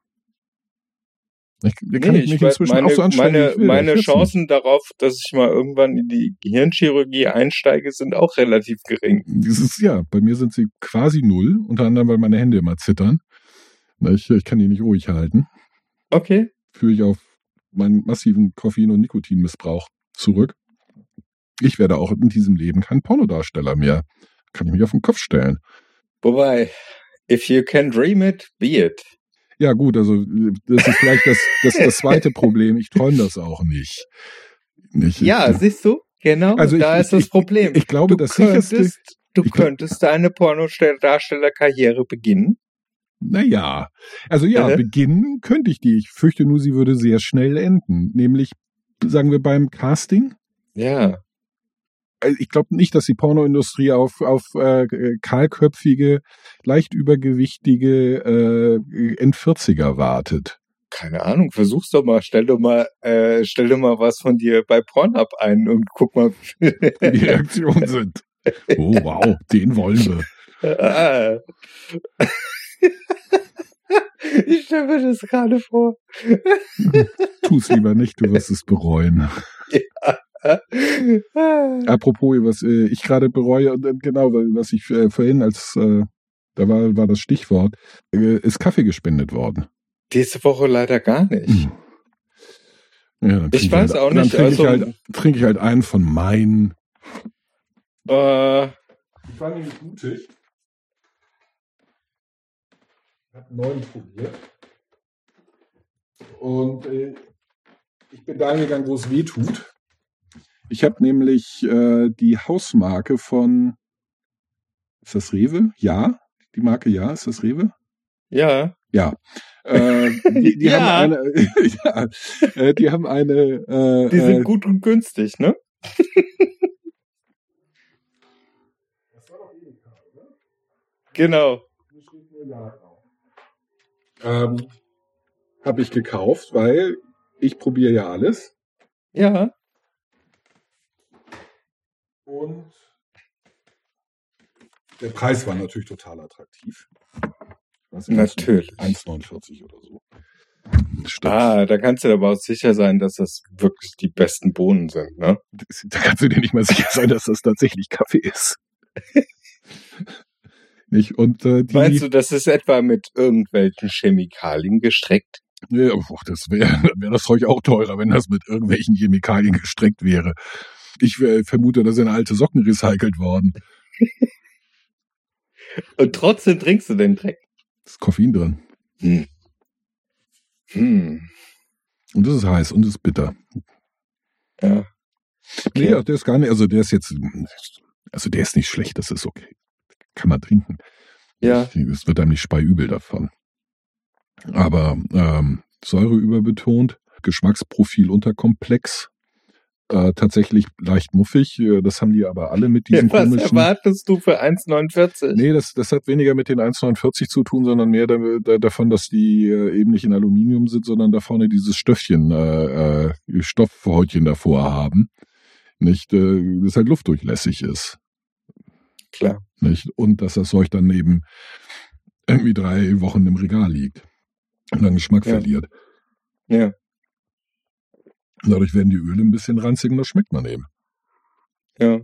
Ich, da kann nee, ich mich weiß, inzwischen meine, auch so anstrengen, wie meine, meine Chancen darauf, dass ich mal irgendwann in die Gehirnchirurgie einsteige, sind auch relativ gering. nicht. Dieses, ja, bei mir sind sie quasi null, unter anderem, weil meine Hände immer zittern. Ich, ich kann die nicht ruhig halten. Okay. Führe ich auf meinen massiven Koffein- und Nikotinmissbrauch zurück. Ich werde auch in diesem Leben kein Pornodarsteller mehr. Kann ich mich auf den Kopf stellen. Wobei, if you can dream it, be it. Ja, gut, also das ist vielleicht das, das, das zweite *laughs* Problem. Ich träume das auch nicht. nicht Ja, ich, siehst du? Genau, Also ich- da ist ich- das Problem. ich glaube, du das sicherste. könntest, du ich glaub- könntest deine Pornodarstellerkarriere beginnen. Naja, also ja, Äh? beginnen könnte ich die. Ich fürchte nur, sie würde sehr schnell enden. Nämlich, sagen wir beim Casting. Ja. Also Ich glaube nicht, dass die Pornoindustrie auf, auf äh, kahlköpfige, leicht übergewichtige äh, End-40er wartet. Keine Ahnung, versuch's doch mal, stell doch mal, äh, stell doch mal was von dir bei Pornhub ein und guck mal. Wie *laughs* die Reaktionen sind. Oh, wow, den wollen wir. *laughs* Ich stelle mir das gerade vor. Tu's lieber nicht, du wirst es bereuen. *laughs* *laughs* Apropos, was äh, ich gerade bereue, und äh, genau, was ich äh, vorhin als, äh, da war, war das Stichwort, äh, ist Kaffee gespendet worden. Diese Woche leider gar nicht. Hm. Ja, dann Ich trinke weiß halt, auch dann nicht, Trinke also- ich, halt, trinke ich halt einen von meinen. Äh, Ich war nämlich mutig. Ich habe einen neuen probiert. Und äh, ich bin da gegangen, wo es weh tut. Ich habe nämlich äh, die Hausmarke von. Ist das Rewe? Ja. Die Marke Ja. Ist das Rewe? ja. Ja. Äh, die, die *laughs* Ja. haben eine. *laughs* ja, äh, die haben eine. Äh, Die sind äh, gut und günstig, ne? Genau. Ähm, habe ich gekauft, weil ich probiere ja alles. Ja. Und der Preis war natürlich total attraktiv. Natürlich. 1,49 oder so. Statt, Ah, da kannst du aber auch sicher sein, dass das wirklich die besten Bohnen sind, ne? Da kannst du dir nicht mal sicher sein, dass das tatsächlich Kaffee ist. *laughs* nicht? Und äh, die, Meinst du, das ist etwa mit irgendwelchen Chemikalien gestreckt? Ja, boah, das wäre *laughs* wär das Zeug auch teurer, wenn das mit irgendwelchen Chemikalien gestreckt wäre. Ich äh, vermute, da sind alte Socken recycelt worden. *laughs* Und trotzdem trinkst du den Dreck. ist Koffein drin. Hm. Hm. Und das ist heiß und das ist bitter. Ja. Nee, ja, der ist gar nicht, also der ist jetzt, also der ist nicht schlecht, das ist okay. Kann man trinken. Ja. Es wird einem nicht speiübel davon. Aber ähm, Säure überbetont, Geschmacksprofil unterkomplex, äh, tatsächlich leicht muffig. äh, Das haben die aber alle mit diesen *laughs* Was komischen. erwartest du für 1,49? Nee, das, das hat weniger mit den 1,49 zu tun, sondern mehr da, da, davon, dass die äh, eben nicht in Aluminium sind, sondern da vorne dieses Stöffchen, äh, äh, Stoffhäutchen davor haben. Nicht, äh, das halt luftdurchlässig ist. Klar. Nicht? Und dass das Zeug dann eben irgendwie drei Wochen im Regal liegt und dann Geschmack Ja. verliert. Ja. Dadurch werden die Öle ein bisschen ranzig und das schmeckt man eben. Ja.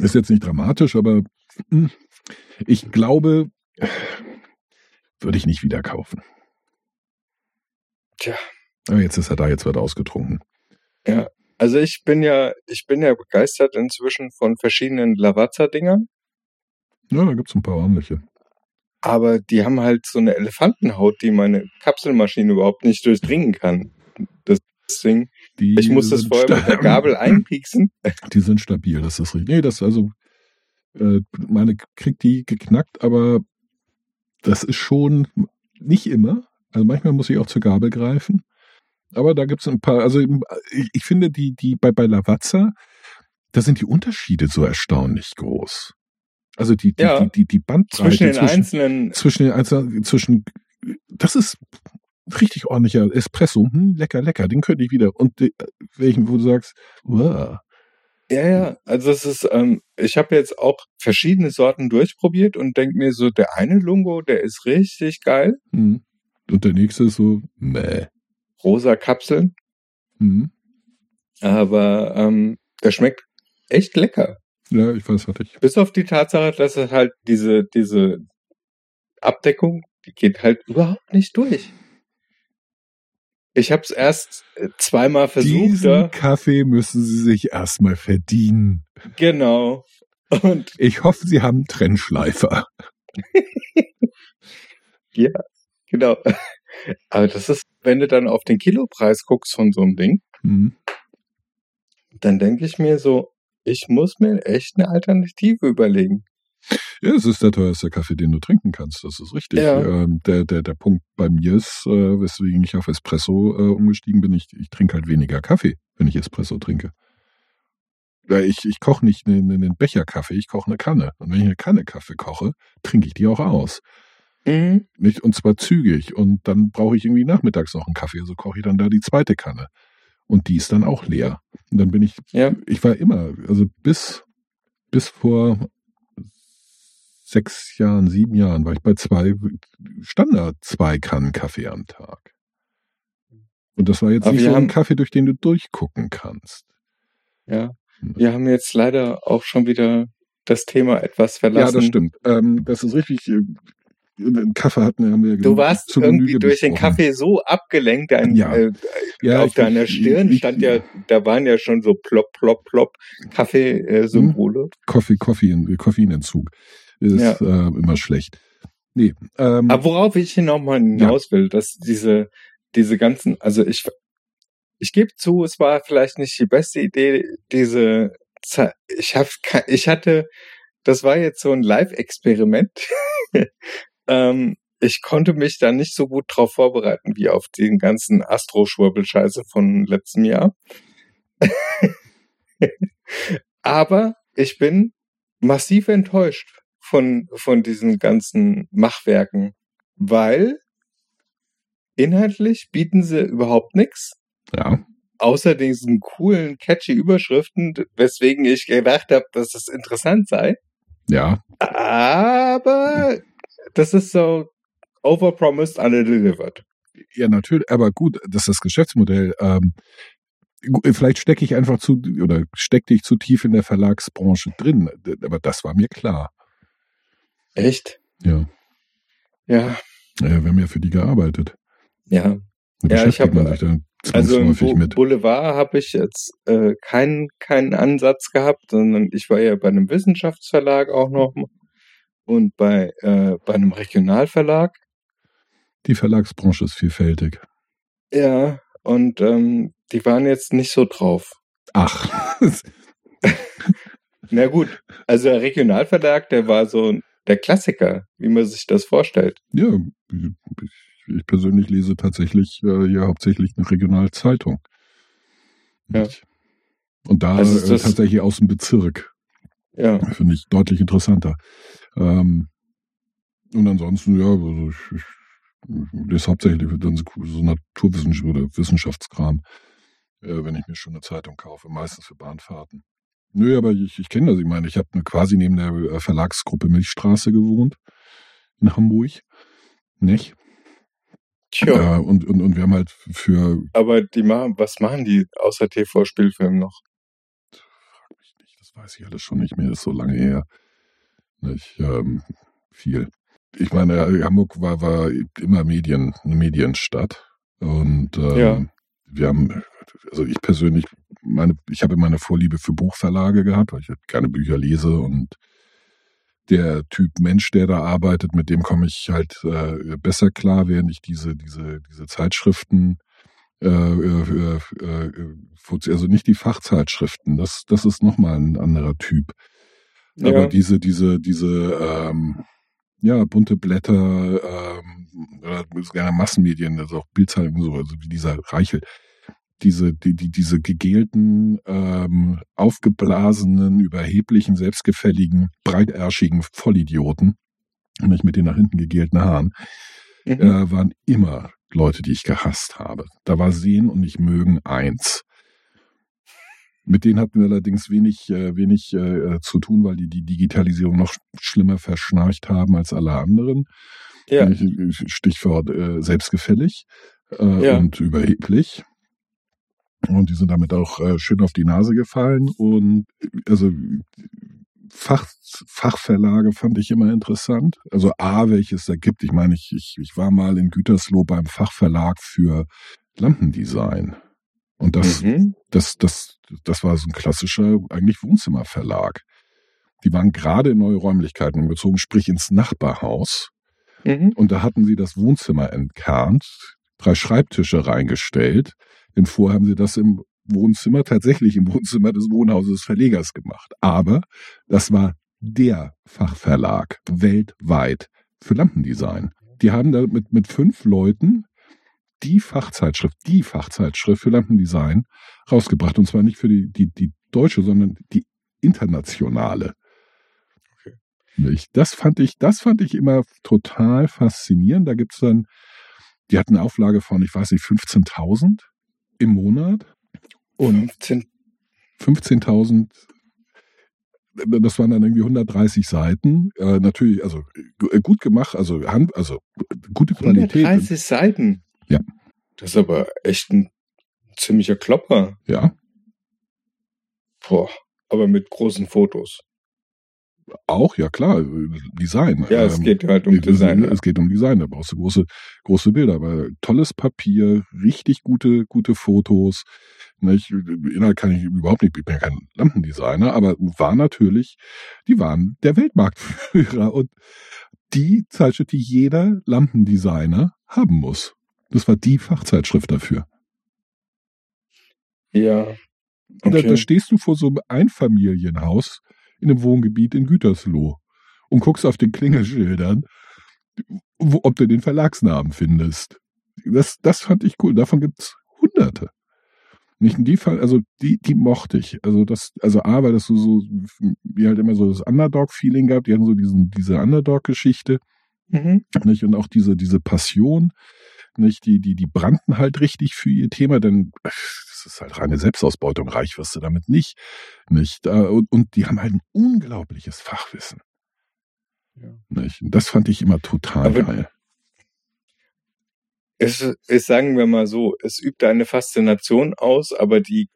Ist jetzt nicht dramatisch, aber hm, ich glaube, würde ich nicht wieder kaufen. Tja. Aber jetzt ist er da, jetzt wird er ausgetrunken. Also ich bin ja, ich bin ja begeistert inzwischen von verschiedenen Lavazza-Dingern, Ja, da gibt's ein paar ordentliche. aber die haben halt so eine Elefantenhaut, die meine Kapselmaschine überhaupt nicht durchdringen kann. Deswegen, Die ich muss das vorher mit der Gabel *laughs* einpieksen. Die sind stabil, das ist richtig. Nee, das also, äh, meine kriegt die geknackt, aber das ist schon nicht immer. Also manchmal muss ich auch zur Gabel greifen. Aber da gibt's ein paar, also ich, ich finde, die, die bei, bei Lavazza, da sind die Unterschiede so erstaunlich groß. Also die, die, Ja. die, die, die Bandbreite Zwischen den zwischen, einzelnen, zwischen den einzelnen, zwischen, das ist richtig ordentlicher Espresso. Hm, lecker, lecker, den könnte ich wieder. Und die, welchen, wo du sagst, wow. ja, ja, also es ist, ähm, ich habe jetzt auch verschiedene Sorten durchprobiert und denk mir so, der eine Lungo, der ist richtig geil, Hm. Und der nächste ist so, meh. rosa Kapseln, Hm. aber ähm, der schmeckt echt lecker. Ja, ich weiß, hatte ich. Bis auf die Tatsache, dass es halt diese, diese Abdeckung, die geht halt überhaupt nicht durch. Ich habe es erst äh, zweimal versucht, Diesen ja. Kaffee müssen Sie sich erstmal verdienen. Genau. Und *laughs* Ich hoffe, Sie haben einen Trennschleifer. *laughs* genau. *laughs* Aber das ist, wenn du dann auf den Kilopreis guckst von so einem Ding, Hm. dann denke ich mir so, ich muss mir echt eine Alternative überlegen. Ja, es ist der teuerste Kaffee, den du trinken kannst. Das ist richtig. Ja. Ähm, der, der, der Punkt bei mir ist, äh, weswegen ich auf Espresso äh, umgestiegen bin, ich, ich trinke halt weniger Kaffee, wenn ich Espresso trinke. Ja, ich, ich koche nicht einen, einen Becher Kaffee, ich koche eine Kanne. Und wenn ich eine Kanne Kaffee koche, trinke ich die auch aus. Mhm. Nicht? Und zwar zügig. Und dann brauche ich irgendwie nachmittags noch einen Kaffee. Also koche ich dann da die zweite Kanne. Und die ist dann auch leer. Und dann bin ich, Ja. ich war immer, also bis bis vor sechs Jahren, sieben Jahren war ich bei zwei, Standard zwei Kannen Kaffee am Tag. Und das war jetzt Aber nicht so ein Kaffee, durch den du durchgucken kannst. Ja. Wir haben jetzt leider auch schon wieder das Thema etwas verlassen. Ja, das stimmt. Ähm, das ist richtig. Äh, Kaffee hatten wir, haben wir Du warst irgendwie durch den. Kaffee so abgelenkt, dein, Ja. äh, Ja, auf ich- deiner ich- Stirn ich- stand ja, da waren ja schon so plopp, plopp, plopp Kaffee-Symbole. Koffein, Koffein, Koffeinentzug ist Ja. äh, immer schlecht. Nee, ähm, Aber worauf ich hier nochmal hinaus will, dass diese, diese ganzen, also ich, ich gebe zu, es war vielleicht nicht die beste Idee, diese, ich hab, ich hatte, das war jetzt so ein Live-Experiment. *laughs* ähm, ich konnte mich da nicht so gut drauf vorbereiten wie auf den ganzen Astro-Schwurbel-Scheiße von letztem Jahr. *laughs* Aber ich bin massiv enttäuscht von, von diesen ganzen Machwerken, weil inhaltlich bieten sie überhaupt nichts, ja, außer diesen coolen, catchy Überschriften, weswegen ich gedacht habe, dass es interessant sei. ja, Aber das ist so overpromised, underdelivered. ja, natürlich. Aber gut, das ist das Geschäftsmodell. Ähm, vielleicht stecke ich einfach zu oder steckte ich zu tief in der Verlagsbranche drin. Aber das war mir klar. Echt? Ja, Ja, ja wir haben ja für die gearbeitet. ja. Da Ja, ich beschäftigt man hab- sich da Also im mit. Boulevard habe ich jetzt äh, keinen keinen Ansatz gehabt, sondern ich war ja bei einem Wissenschaftsverlag auch noch und bei äh, bei einem Regionalverlag. Die Verlagsbranche ist vielfältig. Ja, und ähm, die waren jetzt nicht so drauf. Ach, *laughs* *laughs* Na gut, also der Regionalverlag, der war so der Klassiker, wie man sich das vorstellt. ja, ich, ich persönlich lese tatsächlich äh, ja hauptsächlich eine Regionalzeitung. Ja. Und da Also ist äh, das- tatsächlich aus dem Bezirk. Ja, Finde ich deutlich interessanter. Ähm, und ansonsten, ja, also ich, ich lese hauptsächlich dann so Naturwissenschaft oder Wissenschaftskram, äh, wenn ich mir schon eine Zeitung kaufe, meistens für Bahnfahrten. Nö, aber ich, ich kenne das. Ich meine, ich habe quasi neben der äh, Verlagsgruppe Milchstraße gewohnt in Hamburg. Nicht? tja. Äh, und, und, und wir haben halt für, Aber die machen, was machen die außer TV-Spielfilm noch? frag mich nicht, das weiß ich alles schon nicht mehr, ist so lange her. Nicht, ähm, viel. Ich meine, äh, Hamburg war, war immer Medien, eine Medienstadt. Und ähm, Ja. Wir haben, also ich persönlich, meine, ich habe meine Vorliebe für Buchverlage gehabt, weil ich halt gerne Bücher lese und der Typ Mensch, der da arbeitet, mit dem komme ich halt äh, besser klar, während ich diese, diese, diese Zeitschriften, äh, äh, äh, also nicht die Fachzeitschriften, das, das ist nochmal ein anderer Typ. Aber Ja. diese, diese, diese, ähm, ja, bunte Blätter, ähm, oder gerne Massenmedien, also auch Bildzeitungen, so, also wie dieser Reichel, diese, die, die, diese gegelten, ähm, aufgeblasenen, überheblichen, selbstgefälligen, breitärschigen Vollidioten, nicht mit den nach hinten gegelten Haaren, Mhm. äh, waren immer Leute, die ich gehasst habe. Da war Sehen und nicht mögen eins. Mit denen hatten wir allerdings wenig, äh, wenig äh, zu tun, weil die die Digitalisierung noch schlimmer verschnarcht haben als alle anderen. ja. Stichwort äh, selbstgefällig äh, Ja. und überheblich. Und die sind damit auch äh, schön auf die Nase gefallen. Und äh, also Fach, Fachverlage fand ich immer interessant. Also A, welches da gibt. Ich meine, ich, ich, ich war mal in Gütersloh beim Fachverlag für Lampendesign. Und das, Mhm. das, das, das war so ein klassischer, eigentlich Wohnzimmerverlag. Die waren gerade in neue Räumlichkeiten gezogen, sprich ins Nachbarhaus. Mhm. Und da hatten sie das Wohnzimmer entkernt, drei Schreibtische reingestellt, denn vorher haben sie das im Wohnzimmer, tatsächlich im Wohnzimmer des Wohnhauses des Verlegers gemacht. Aber das war der Fachverlag weltweit für Lampendesign. Die haben da mit, mit fünf Leuten die Fachzeitschrift, die Fachzeitschrift für Lampendesign rausgebracht. Und zwar nicht für die, die, die deutsche, sondern die internationale. Okay. Das fand ich, das fand ich immer total faszinierend. Da gibt's dann, die hatten eine Auflage von, ich weiß nicht, 15.000 im Monat. Und 15. 15.000, das waren dann irgendwie 130 Seiten. Äh, natürlich, also gut gemacht, also Hand, also gute Qualität. 130 Seiten? Ja. Das ist aber echt ein ziemlicher Klopper. Ja, Boah. Aber mit großen Fotos. auch, ja klar, Design. Ja, es Ähm, geht halt um es- Design. Es geht um Design, da brauchst du große, große Bilder, aber tolles Papier, richtig gute, gute Fotos. Nicht? Inhalt kann ich überhaupt nicht, ich bin ja kein Lampendesigner, aber war natürlich, die waren der Weltmarktführer und die Zeitschrift, die jeder Lampendesigner haben muss. Das war die Fachzeitschrift dafür. Ja. Und da, Okay. da stehst du vor so einem Einfamilienhaus in einem Wohngebiet in Gütersloh und guckst auf den Klingelschildern, wo, ob du den Verlagsnamen findest. Das, das fand ich cool. Davon gibt's hunderte. Nicht in die Fall, also die, die mochte ich. Also das, also A, weil das so, so, wie halt immer so das Underdog-Feeling gab, die hatten so diesen, diese Underdog-Geschichte, Mhm. nicht? Und auch diese, diese Passion, nicht? Die, die, die brannten halt richtig für ihr Thema, denn das ist halt reine Selbstausbeutung, reich wirst du damit nicht, nicht? Äh, Und, und die haben halt ein unglaubliches Fachwissen, Ja. nicht? Und das fand ich immer total Aber- geil. Es ist, sagen wir mal so, es übt eine Faszination aus, aber die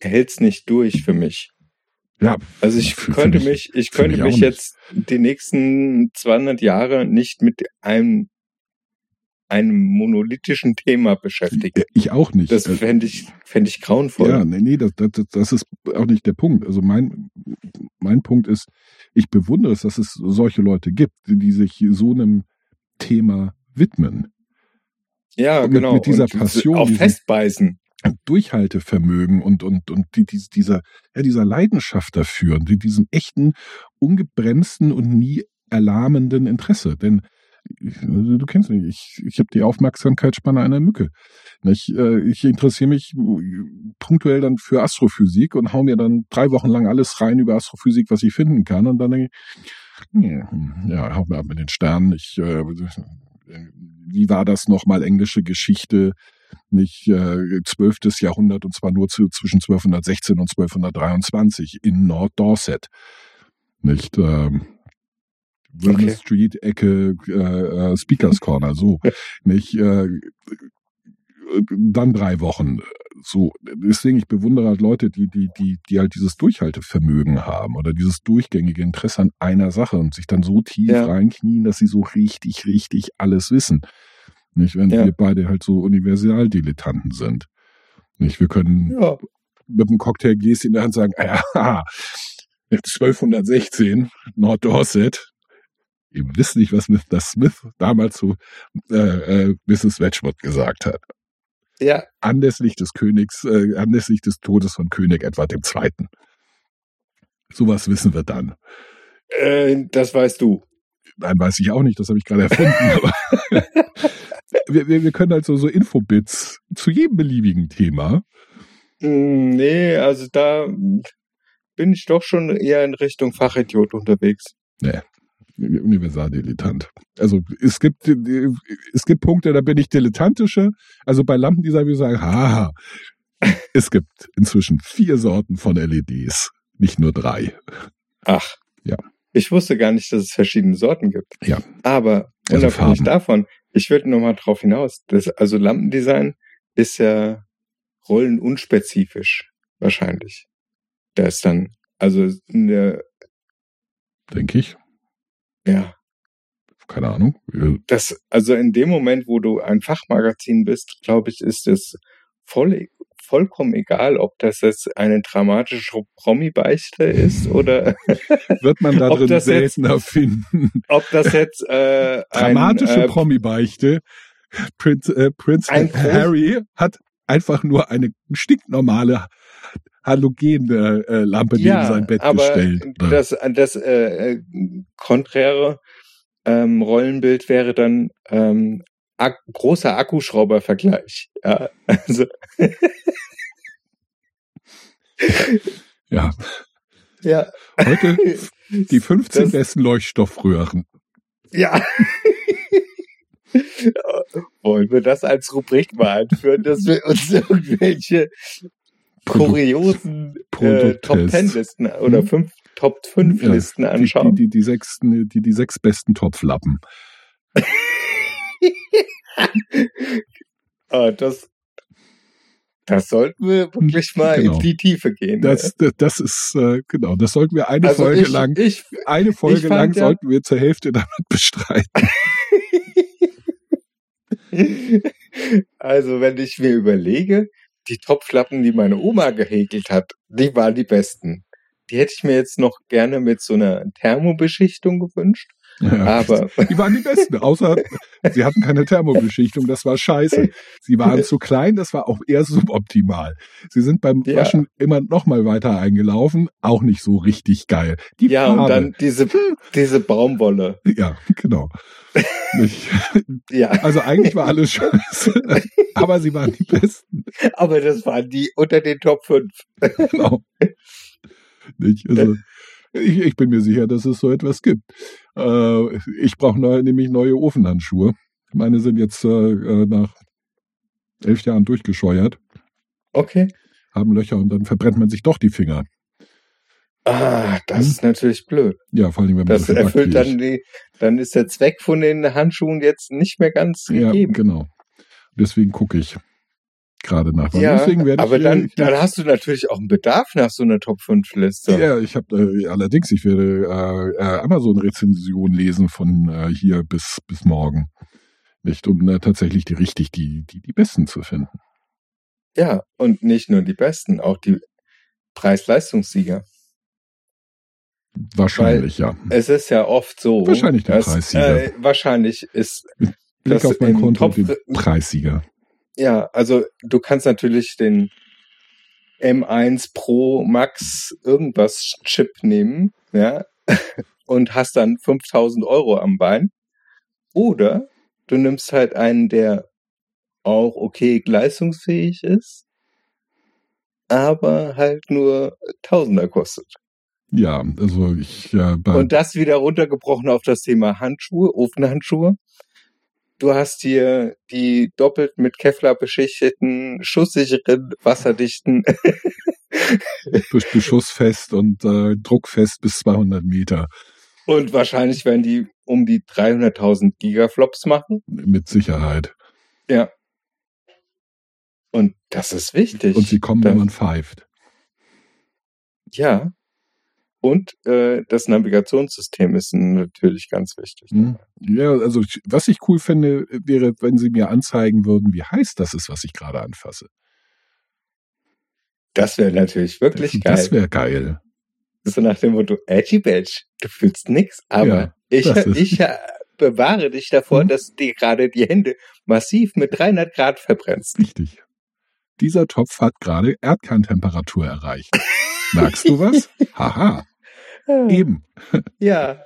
hält's nicht durch für mich. Ja, Also ich Für- für könnte mich- mich, ich für könnte mich mich nicht. jetzt die nächsten 200 Jahre nicht mit einem, einem monolithischen Thema beschäftigen. ich auch nicht. Das Äh, fände ich, fände ich grauenvoll. Ja, nee, nee, das, das, das ist auch nicht der Punkt. Also mein, mein Punkt ist, ich bewundere es, dass es solche Leute gibt, die, sich so einem Thema widmen. Ja, Mit- genau. mit dieser Und Passion, Auch festbeißen. Durchhaltevermögen und, und, und die, die, dieser, ja, dieser Leidenschaft dafür und die, diesem echten, ungebremsten und nie erlahmenden Interesse. Denn also, du kennst mich, ich, ich habe die Aufmerksamkeitsspanne einer Mücke. Nicht? Äh, Ich interessiere mich punktuell dann für Astrophysik und hau mir dann drei Wochen lang alles rein über Astrophysik, was ich finden kann. Und dann denke ich, ja, ja hau mir ab mit den Sternen. Ich, äh, wie war das nochmal englische Geschichte? nicht äh, 12. Jahrhundert und zwar nur zu, zwischen 1216 und 1223 in Norddorset. Nicht ähm, Wilmer Okay. Street, Ecke, äh, äh, Speakers Corner, so. nicht äh, dann drei Wochen. So, deswegen, ich bewundere halt Leute, die, die, die, die halt dieses Durchhaltevermögen haben oder dieses durchgängige Interesse an einer Sache und sich dann so tief Ja. reinknien, dass sie so richtig, richtig alles wissen. Nicht, wenn Ja. wir beide halt so Universaldilettanten sind. Nicht, wir können Ja. mit einem Cocktailgläschen in der Hand sagen, *laughs* ja, 1216, Norddorset. Ihr wisst nicht, was Mr. Smith damals zu äh, äh, Mrs. Wedgwood gesagt hat. Ja, Anlässlich des Königs, äh, anlässlich des Todes von König Edward II. Sowas wissen wir dann. äh, das weißt du. Nein, weiß ich auch nicht, das habe ich gerade erfunden. *laughs* wir, wir, wir können halt so, so Infobits zu jedem beliebigen Thema. Hm, Nee, also da bin ich doch schon eher in Richtung Fachidiot unterwegs. Universaldilettant. Also es gibt es gibt Punkte, da bin ich dilettantischer. Also bei Lampendesign würde ich sagen, haha, es gibt inzwischen vier Sorten von LEDs, nicht nur drei. Ach. Ja. Ich wusste gar nicht, dass es verschiedene Sorten gibt. Ja. Aber Also unabhängig Farben. davon, ich würde nochmal drauf hinaus, dass, also Lampendesign ist ja rollenunspezifisch, wahrscheinlich. Da ist dann, also in der, Denke ich. Ja, Keine Ahnung. Äh, das, also in dem Moment, wo du ein Fachmagazin bist, glaube ich, ist es voll, vollkommen egal, ob das jetzt eine dramatische Promi-Beichte ist oder *laughs* Wird man da drin jetzt- seltener finden. ob das jetzt äh, Dramatische äh, Promi-Beichte. Prinz, äh, Prinz Harry hat einfach nur eine stinknormale halogene äh, Lampe neben sein Bett aber gestellt. Das, das äh, äh, konträre ähm, Rollenbild wäre dann ähm, ak großer Akkuschrauber-Vergleich. Ja, *laughs* also, ja, ja. heute *laughs* die 15 Das- besten Leuchtstoffröhren. Ja. *laughs* Wollen wir das als Rubrik mal einführen, dass wir uns irgendwelche kuriosen äh. Top Ten Listen oder Hm? fünf Top 5 Ja, Listen anschauen. die, die, die, sechs, die, die sechs besten Topflappen. *laughs* Ah, das, das sollten wir wirklich mal Genau. in die Tiefe gehen. Das, das, das ist, äh, genau, das sollten wir eine also Folge ich, lang, ich, eine Folge lang ja- sollten wir zur Hälfte *laughs* damit bestreiten. *laughs* also wenn ich mir überlege, die Topflappen, die meine Oma gehäkelt hat, die waren die besten. Die hätte ich mir jetzt noch gerne mit so einer Thermobeschichtung gewünscht. Ja. Aber *laughs* Die waren die besten, außer sie hatten keine Thermobeschichtung, das war scheiße. Sie waren zu klein, das war auch eher suboptimal. Sie sind beim Ja. Waschen immer noch mal weiter eingelaufen, auch nicht so richtig geil. Die ja, Farbe, und dann diese, *laughs* diese Baumwolle. ja, genau. Nicht, *laughs* Ja, also eigentlich war alles scheiße, aber sie waren die besten. aber das waren die unter den Top 5. Genau. Nicht? Also, ich, ich bin mir sicher, dass es so etwas gibt. Äh, ich brauche neu, nämlich neue Ofenhandschuhe. Meine sind jetzt äh, äh, nach elf Jahren durchgescheuert, Okay. haben Löcher und dann verbrennt man sich doch die Finger. Ah, das Hm? ist natürlich blöd. Ja, vor allem, wenn man Das viel erfüllt dann die, dann ist der Zweck von den Handschuhen jetzt nicht mehr ganz ich. Ja, gegeben. genau. Deswegen gucke ich gerade nach. Ja, Deswegen werde aber ich, dann, äh, dann hast du natürlich auch einen Bedarf nach so einer Top 5 Liste. Ja, ich habe äh, allerdings, ich werde äh, äh, Amazon-Rezension lesen von äh, hier bis bis morgen, nicht um äh, tatsächlich die richtig die die die besten zu finden. Ja, und nicht nur die besten, auch die Preis-Leistungssieger. Wahrscheinlich ja. Es ist ja oft so. Wahrscheinlich der dass, Preissieger. Äh, wahrscheinlich ist, Blick das auf mein Konto Topf- den Preissieger. Ja, also du kannst natürlich den M1 Pro Max irgendwas Chip nehmen, ja, *laughs* und hast dann 5000 Euro am Bein. Oder du nimmst halt einen, der auch okay leistungsfähig ist, aber halt nur Tausender kostet. Ja, also ich äh, Und das wieder runtergebrochen auf das Thema Handschuhe, Ofenhandschuhe. Du hast hier die doppelt mit Kevlar beschichteten, schusssicheren, wasserdichten. *laughs* durch Beschussfest und äh, druckfest bis 200 Meter Und wahrscheinlich werden die um die 300.000 Gigaflops machen. mit Sicherheit. Ja. Und das ist wichtig. Und sie kommen, wenn Dann- man pfeift. Ja. Und äh, das Navigationssystem ist natürlich ganz wichtig. Hm? Ja, also ich- was ich cool fände, wäre, wenn sie mir anzeigen würden, wie heiß das ist, was ich gerade anfasse. Das wäre natürlich wirklich das, geil. Das wäre geil. So nach dem Motto, Edgy Badge, du fühlst nix, aber Ja, ich, ich äh, bewahre dich davor, Mhm. dass du dir gerade die Hände massiv mit 300 Grad verbrennst. Richtig. Dieser Topf hat gerade Erdkerntemperatur erreicht. *laughs* Merkst du was? *laughs* Haha, eben. Ja,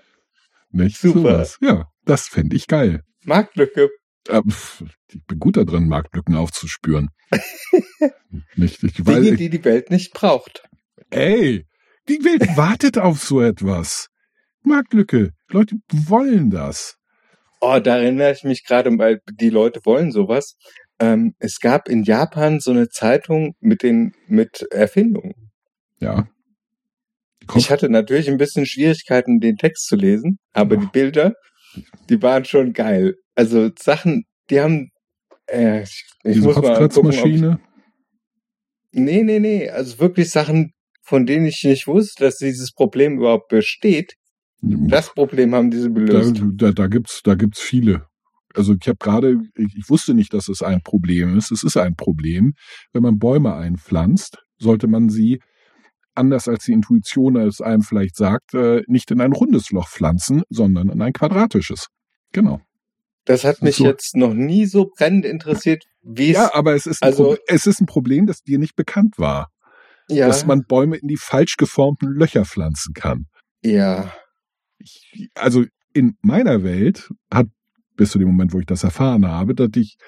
Nicht Super. sowas. Ja, das fände ich geil. Marktlücke. Äh, pf, ich bin gut darin, Marktlücken aufzuspüren. *laughs* nicht, ich, weil, Dinge, die die Welt nicht braucht. ey, die Welt wartet auf so etwas. Marktlücke. Leute wollen das. Oh, da erinnere ich mich gerade, weil die Leute wollen sowas. Ähm, es gab in Japan so eine Zeitung mit den mit Erfindungen. Ja. Kommt, Ich hatte natürlich ein bisschen Schwierigkeiten, den Text zu lesen, aber die Bilder, die waren schon geil. Also Sachen, die haben. Äh, ich diese muss mal gucken, ich. Nee, nee, nee. Also wirklich Sachen, von denen ich nicht wusste, dass dieses Problem überhaupt besteht. Das Problem haben diese Da, gelöst. da, da gibt's, da gibt's viele. Also ich habe gerade, ich, ich wusste nicht, dass es ein Problem ist. Es ist ein Problem. Wenn man Bäume einpflanzt, sollte man sie, anders als die Intuition es einem vielleicht sagt, äh, nicht in ein rundes Loch pflanzen, sondern in ein quadratisches. Genau. Das hat mich so. jetzt noch nie so brennend interessiert, wie es. Ja, aber es ist, ein also- es ist ein Problem, das dir nicht bekannt war. ja, Dass man Bäume in die falsch geformten Löcher pflanzen kann. ja, ich, also in meiner Welt hat bis zu dem Moment, wo ich das erfahren habe, dass ich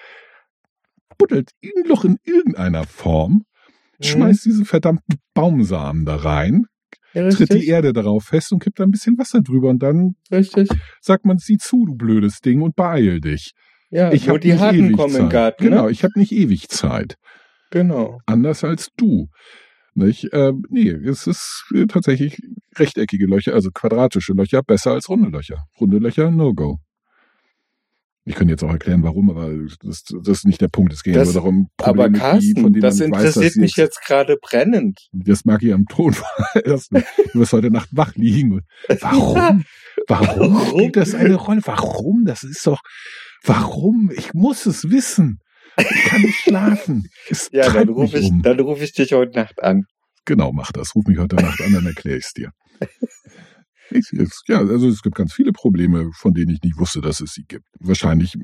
buddelt ein Loch in irgendeiner Form. *laughs* schmeißt diese verdammten Baumsamen da rein, ja tritt die Erde darauf fest und kippt da ein bisschen Wasser drüber und dann richtig. sagt man, sieh zu, du blödes Ding und beeil dich. Ja, Ich habe die nicht Harten ewig kommen Zeit. im Garten. Genau, Ne? ich habe nicht ewig Zeit. Genau. Anders als du. Nicht? Ähm, nee, es ist äh, tatsächlich rechteckige Löcher, also quadratische Löcher, besser als runde Löcher. Runde Löcher, no-go. Ich könnte jetzt auch erklären, warum, aber das, das ist nicht der Punkt. Es geht Das- nur darum, Aber Probleme, die, Carsten, von denen das man interessiert weiß, dass mich jetzt gerade brennend. Das mag ich am Ton *laughs* erst. Du wirst heute Nacht wach liegen. Warum? *laughs* Warum Warum? spielt das eine Rolle? Warum? Das ist doch, warum? Ich muss es wissen. Ich kann nicht schlafen. Es Ja, dann rufe ich, um. dann rufe ich dich heute Nacht an. Genau, mach das. Ruf mich heute Nacht an, dann erkläre ich es dir. Es, ja, also es gibt ganz viele Probleme, von denen ich nicht wusste, dass es sie gibt. Wahrscheinlich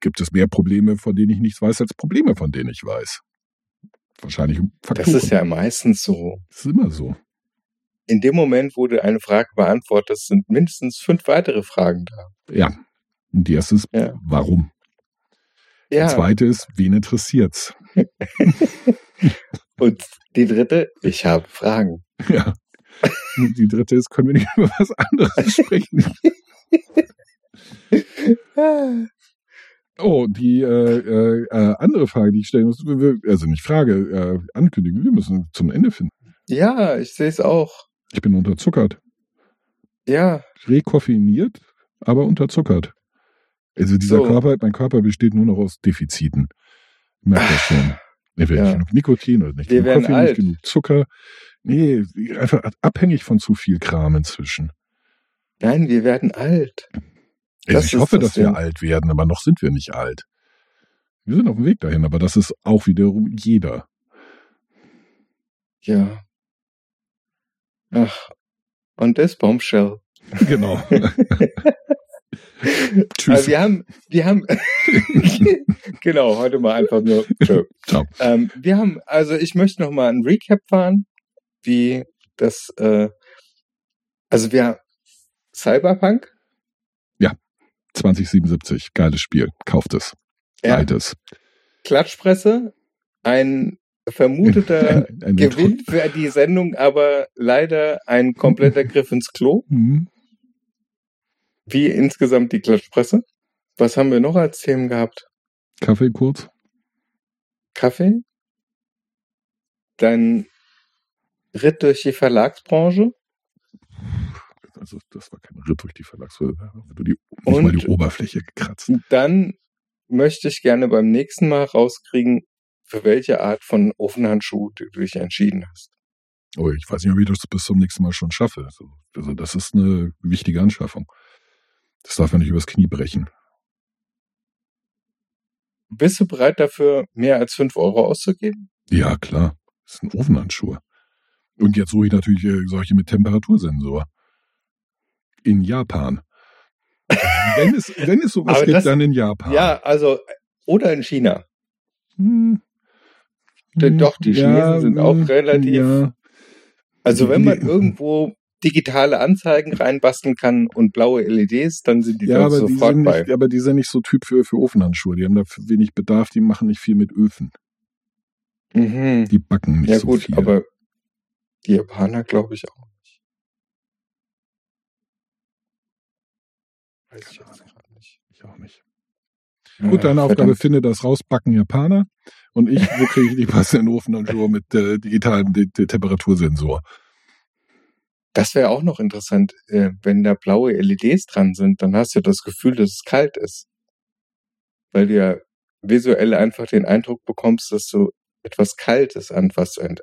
gibt es mehr Probleme, von denen ich nichts weiß, als Probleme, von denen ich weiß. Wahrscheinlich um Das Faktoren. ist ja meistens so. Das ist immer so. In dem Moment, wo du eine Frage beantwortest, sind mindestens fünf weitere Fragen da. Ja. Und die erste ist, Ja. warum? Die Ja. zweite ist, wen interessiert's? *laughs* Und die dritte, ich habe Fragen. Ja. Die dritte ist, können wir nicht *laughs* über was anderes sprechen? Oh, die äh, äh, äh, andere Frage, die ich stellen muss, also nicht Frage, äh, Ankündigung, wir müssen zum Ende finden. Ja, ich sehe es auch. Ich bin unterzuckert. Ja, Rekoffeiniert, aber unterzuckert. Also dieser So. Körper, mein Körper besteht nur noch aus Defiziten. Ich merke das schon. Nicht Ja. genug Nikotin oder nicht Wir genug Koffein, alt. nicht genug Zucker. Nee, einfach abhängig von zu viel Kram inzwischen. nein, wir werden alt. Also Das ich hoffe, das dass wir alt werden, aber noch sind wir nicht alt. Wir sind auf dem Weg dahin, aber das ist auch wiederum jeder. Ja. Ach, und das Bombshell. Genau. *laughs* Also Tschüss. wir haben, wir haben, *laughs* genau, heute mal einfach nur. *laughs* Ciao. Ähm, wir haben, also ich möchte noch mal ein Recap fahren, wie das, äh, also wir Cyberpunk, 2077, geiles Spiel. Kauft es. ja, Altes. Klatschpresse, ein vermuteter *laughs* Ein- ein- Gewinn für die Sendung, aber leider ein kompletter *laughs* Griff ins Klo. Mhm. Wie insgesamt die Klatschpresse. Was haben wir noch als Themen gehabt? Kaffee kurz. Kaffee? Dein Ritt durch die Verlagsbranche? Also das war kein Ritt durch die Verlagswelt. Du die, nicht mal die Oberfläche gekratzt. Dann möchte ich gerne beim nächsten Mal rauskriegen, für welche Art von Ofenhandschuh du dich entschieden hast. Oh, ich weiß nicht, ob ich das bis zum nächsten Mal schon schaffe. Also, also das ist eine wichtige Anschaffung. Das darf man nicht übers Knie brechen. Bist du bereit dafür, mehr als fünf Euro auszugeben? Ja, klar. Das ist ein Ofenhandschuhe. Und jetzt suche ich natürlich äh, solche mit Temperatursensor. In Japan. wenn, es, *laughs* wenn es sowas Aber gibt, das- dann in Japan. Ja, also, oder in China. Hm. Denn doch, die Chinesen sind auch hm, relativ- Ja, Also wenn man irgendwo digitale Anzeigen reinbasteln kann und blaue LEDs, dann sind die ja aber, die sofort sind bei. nicht, aber die sind nicht so Typ für, für Ofenhandschuhe. Die haben da wenig Bedarf, die machen nicht viel mit Öfen. Mhm. Die backen nicht Ja so gut, viel. aber die Japaner glaube ich auch nicht. Weiß ich jetzt gerade nicht. ich auch nicht. Gut, deine Ah, Aufgabe, verdammt. finde das raus, backen Japaner. Und ich, wo kriege ich die *laughs* passenden Ofenhandschuhe mit äh, digitalem De De Temperatursensor? Das wäre auch noch interessant, äh, wenn da blaue LEDs dran sind, dann hast du das Gefühl, dass es kalt ist. Weil du ja visuell einfach den Eindruck bekommst, dass du etwas Kaltes anfasst. Und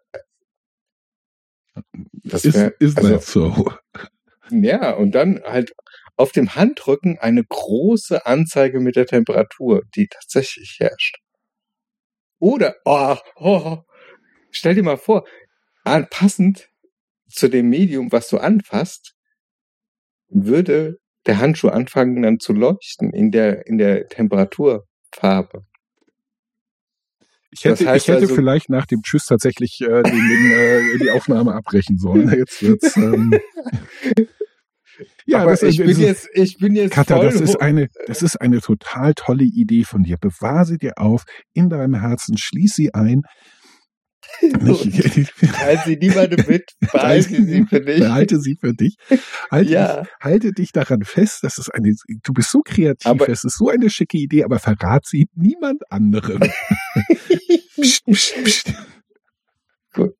Das Ist, wär- ist also- that so? *laughs* Ja, und dann halt auf dem Handrücken eine große Anzeige mit der Temperatur, die tatsächlich herrscht. Oder, oh, oh, stell dir mal vor, passend zu dem Medium, was du anfasst, würde der Handschuh anfangen dann zu leuchten in der, in der Temperaturfarbe. Ich hätte, Das heißt ich hätte also- vielleicht nach dem Tschüss tatsächlich äh, den, den, äh, die Aufnahme abbrechen sollen. *laughs* Jetzt wird's. Ähm, ja, Aber das, ich bin das, jetzt, ich bin jetzt Katha, das ist eine, das ist eine total tolle Idee von dir. Bewahr sie dir auf in deinem Herzen, schließ sie ein. Nicht, *laughs* Teil sie niemandem mit, *laughs* behalte sie für dich. Behalte sie für dich. Halte, Ja. dich, halte dich daran fest. Das ist eine, du bist so kreativ. Aber- es ist so eine schicke Idee, aber verrat sie niemand anderem. *laughs* psst, psst, psst. Gut.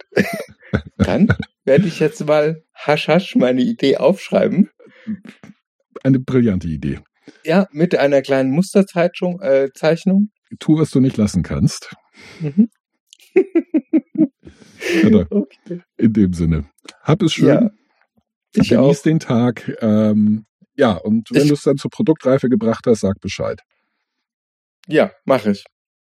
Dann werde ich jetzt mal hasch hasch meine Idee aufschreiben. Eine brillante Idee. Ja, mit einer kleinen Musterzeichnung. Äh, Zeichnung. Tu, was du nicht lassen kannst. Mhm. Oder Okay. in dem Sinne. Hab es schön. Ja, ich Genieß auch. den Tag. Ähm, ja, und wenn du es dann zur Produktreife gebracht hast, sag Bescheid. Ja, mache ich.